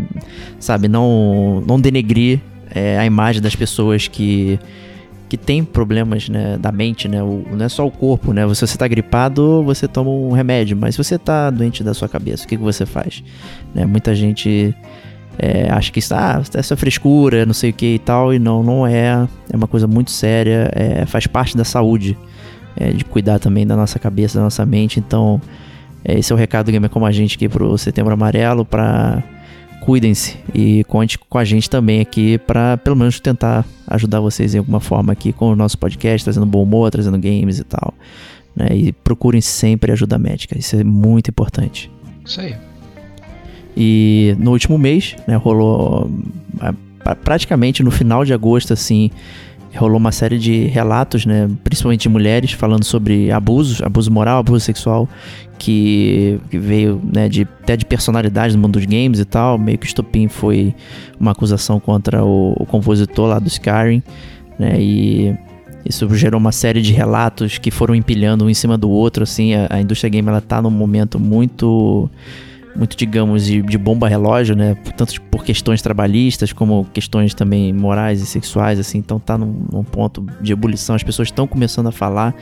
sabe, não, não denegrir é, a imagem das pessoas que que tem problemas né, da mente, né? O, não é só o corpo, né? Se você tá gripado, você toma um remédio, mas se você tá doente da sua cabeça, o que, que você faz? Né? Muita gente é, acha que isso, ah, essa é frescura, não sei o que e tal, e não, não é. É uma coisa muito séria, é, faz parte da saúde, é, de cuidar também da nossa cabeça, da nossa mente. Então, é, esse é o recado do Gamer Como a Gente aqui pro Setembro Amarelo, pra cuidem-se e conte com a gente também aqui para pelo menos tentar ajudar vocês em alguma forma aqui com o nosso podcast, trazendo bom humor, trazendo games e tal. Né? E procurem sempre ajuda médica, isso é muito importante. Isso aí. E no último mês, né, rolou praticamente no final de agosto, assim, rolou uma série de relatos, né, principalmente de mulheres, falando sobre abusos, abuso moral, abuso sexual, que, que veio né, de, até de personalidade no mundo dos games e tal. Meio que o estopim foi uma acusação contra o, o compositor lá do Skyrim, né, e isso gerou uma série de relatos que foram empilhando um em cima do outro, assim, a, a indústria game ela tá num momento muito muito, digamos, de, de bomba relógio, né? Tanto por questões trabalhistas como questões também morais e sexuais, assim. Então tá num, num ponto de ebulição. As pessoas estão começando a falar.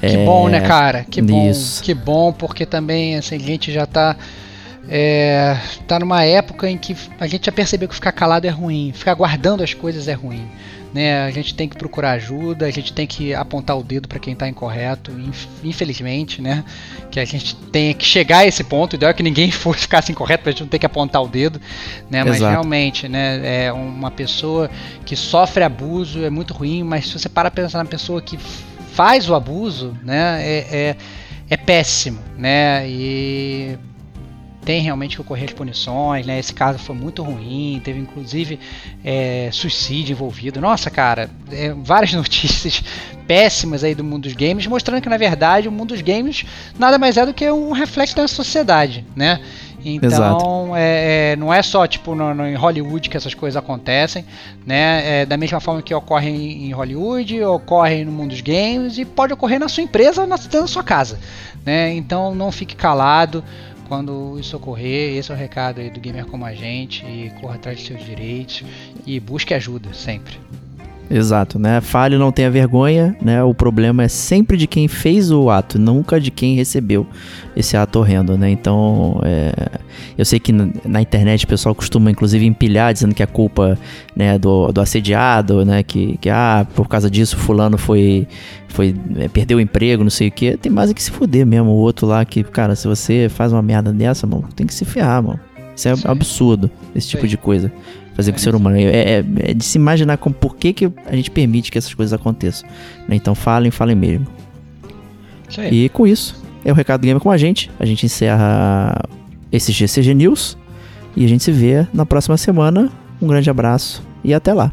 Que é... bom, né, cara? Que bom. Isso. Que bom, porque também assim, a gente já tá. É, tá numa época em que a gente já percebeu que ficar calado é ruim, ficar guardando as coisas é ruim né? A gente tem que procurar ajuda, a gente tem que apontar o dedo para quem está incorreto, infelizmente, né? Que a gente tem que chegar a esse ponto, o ideal é que ninguém fosse ficasse incorreto para a gente não ter que apontar o dedo, né? Mas realmente, né? É uma pessoa que sofre abuso é muito ruim, mas se você para pensar na pessoa que faz o abuso, né? É, é, é péssimo, né? E tem realmente que ocorrer as punições, né? Esse caso foi muito ruim, teve inclusive é, suicídio envolvido. Nossa, cara, é, várias notícias péssimas aí do mundo dos games, mostrando que na verdade o mundo dos games nada mais é do que um reflexo da sociedade, né? Então, é, é, não é só tipo no, no, em Hollywood que essas coisas acontecem, né? É, da mesma forma que ocorre em, em, Hollywood, ocorre no mundo dos games e pode ocorrer na sua empresa, na, na sua casa, né? Então, não fique calado quando isso ocorrer, esse é o recado aí do gamer como a gente e corra atrás de seus direitos e busque ajuda sempre. Exato, né? Fale, não tenha vergonha, né? O problema é sempre de quem fez o ato, nunca de quem recebeu esse ato horrendo, né? Então, é... eu sei que na internet o pessoal costuma, inclusive, empilhar dizendo que a culpa, né, do, do assediado, né? Que, que, ah, por causa disso fulano foi, foi é, perdeu o emprego, não sei o que. Tem mais é que se fuder mesmo. O outro lá que, cara, se você faz uma merda dessa, mano, tem que se ferrar, mano. Isso é Sim. absurdo, esse tipo Sim. de coisa fazer com o ser humano. É, é, é, de se imaginar como por que, que a gente permite que essas coisas aconteçam. Né? Então falem, falem mesmo. E com isso, é o recado do Gamer com a gente. A gente encerra esse GCG News. E a gente se vê na próxima semana. Um grande abraço e até lá.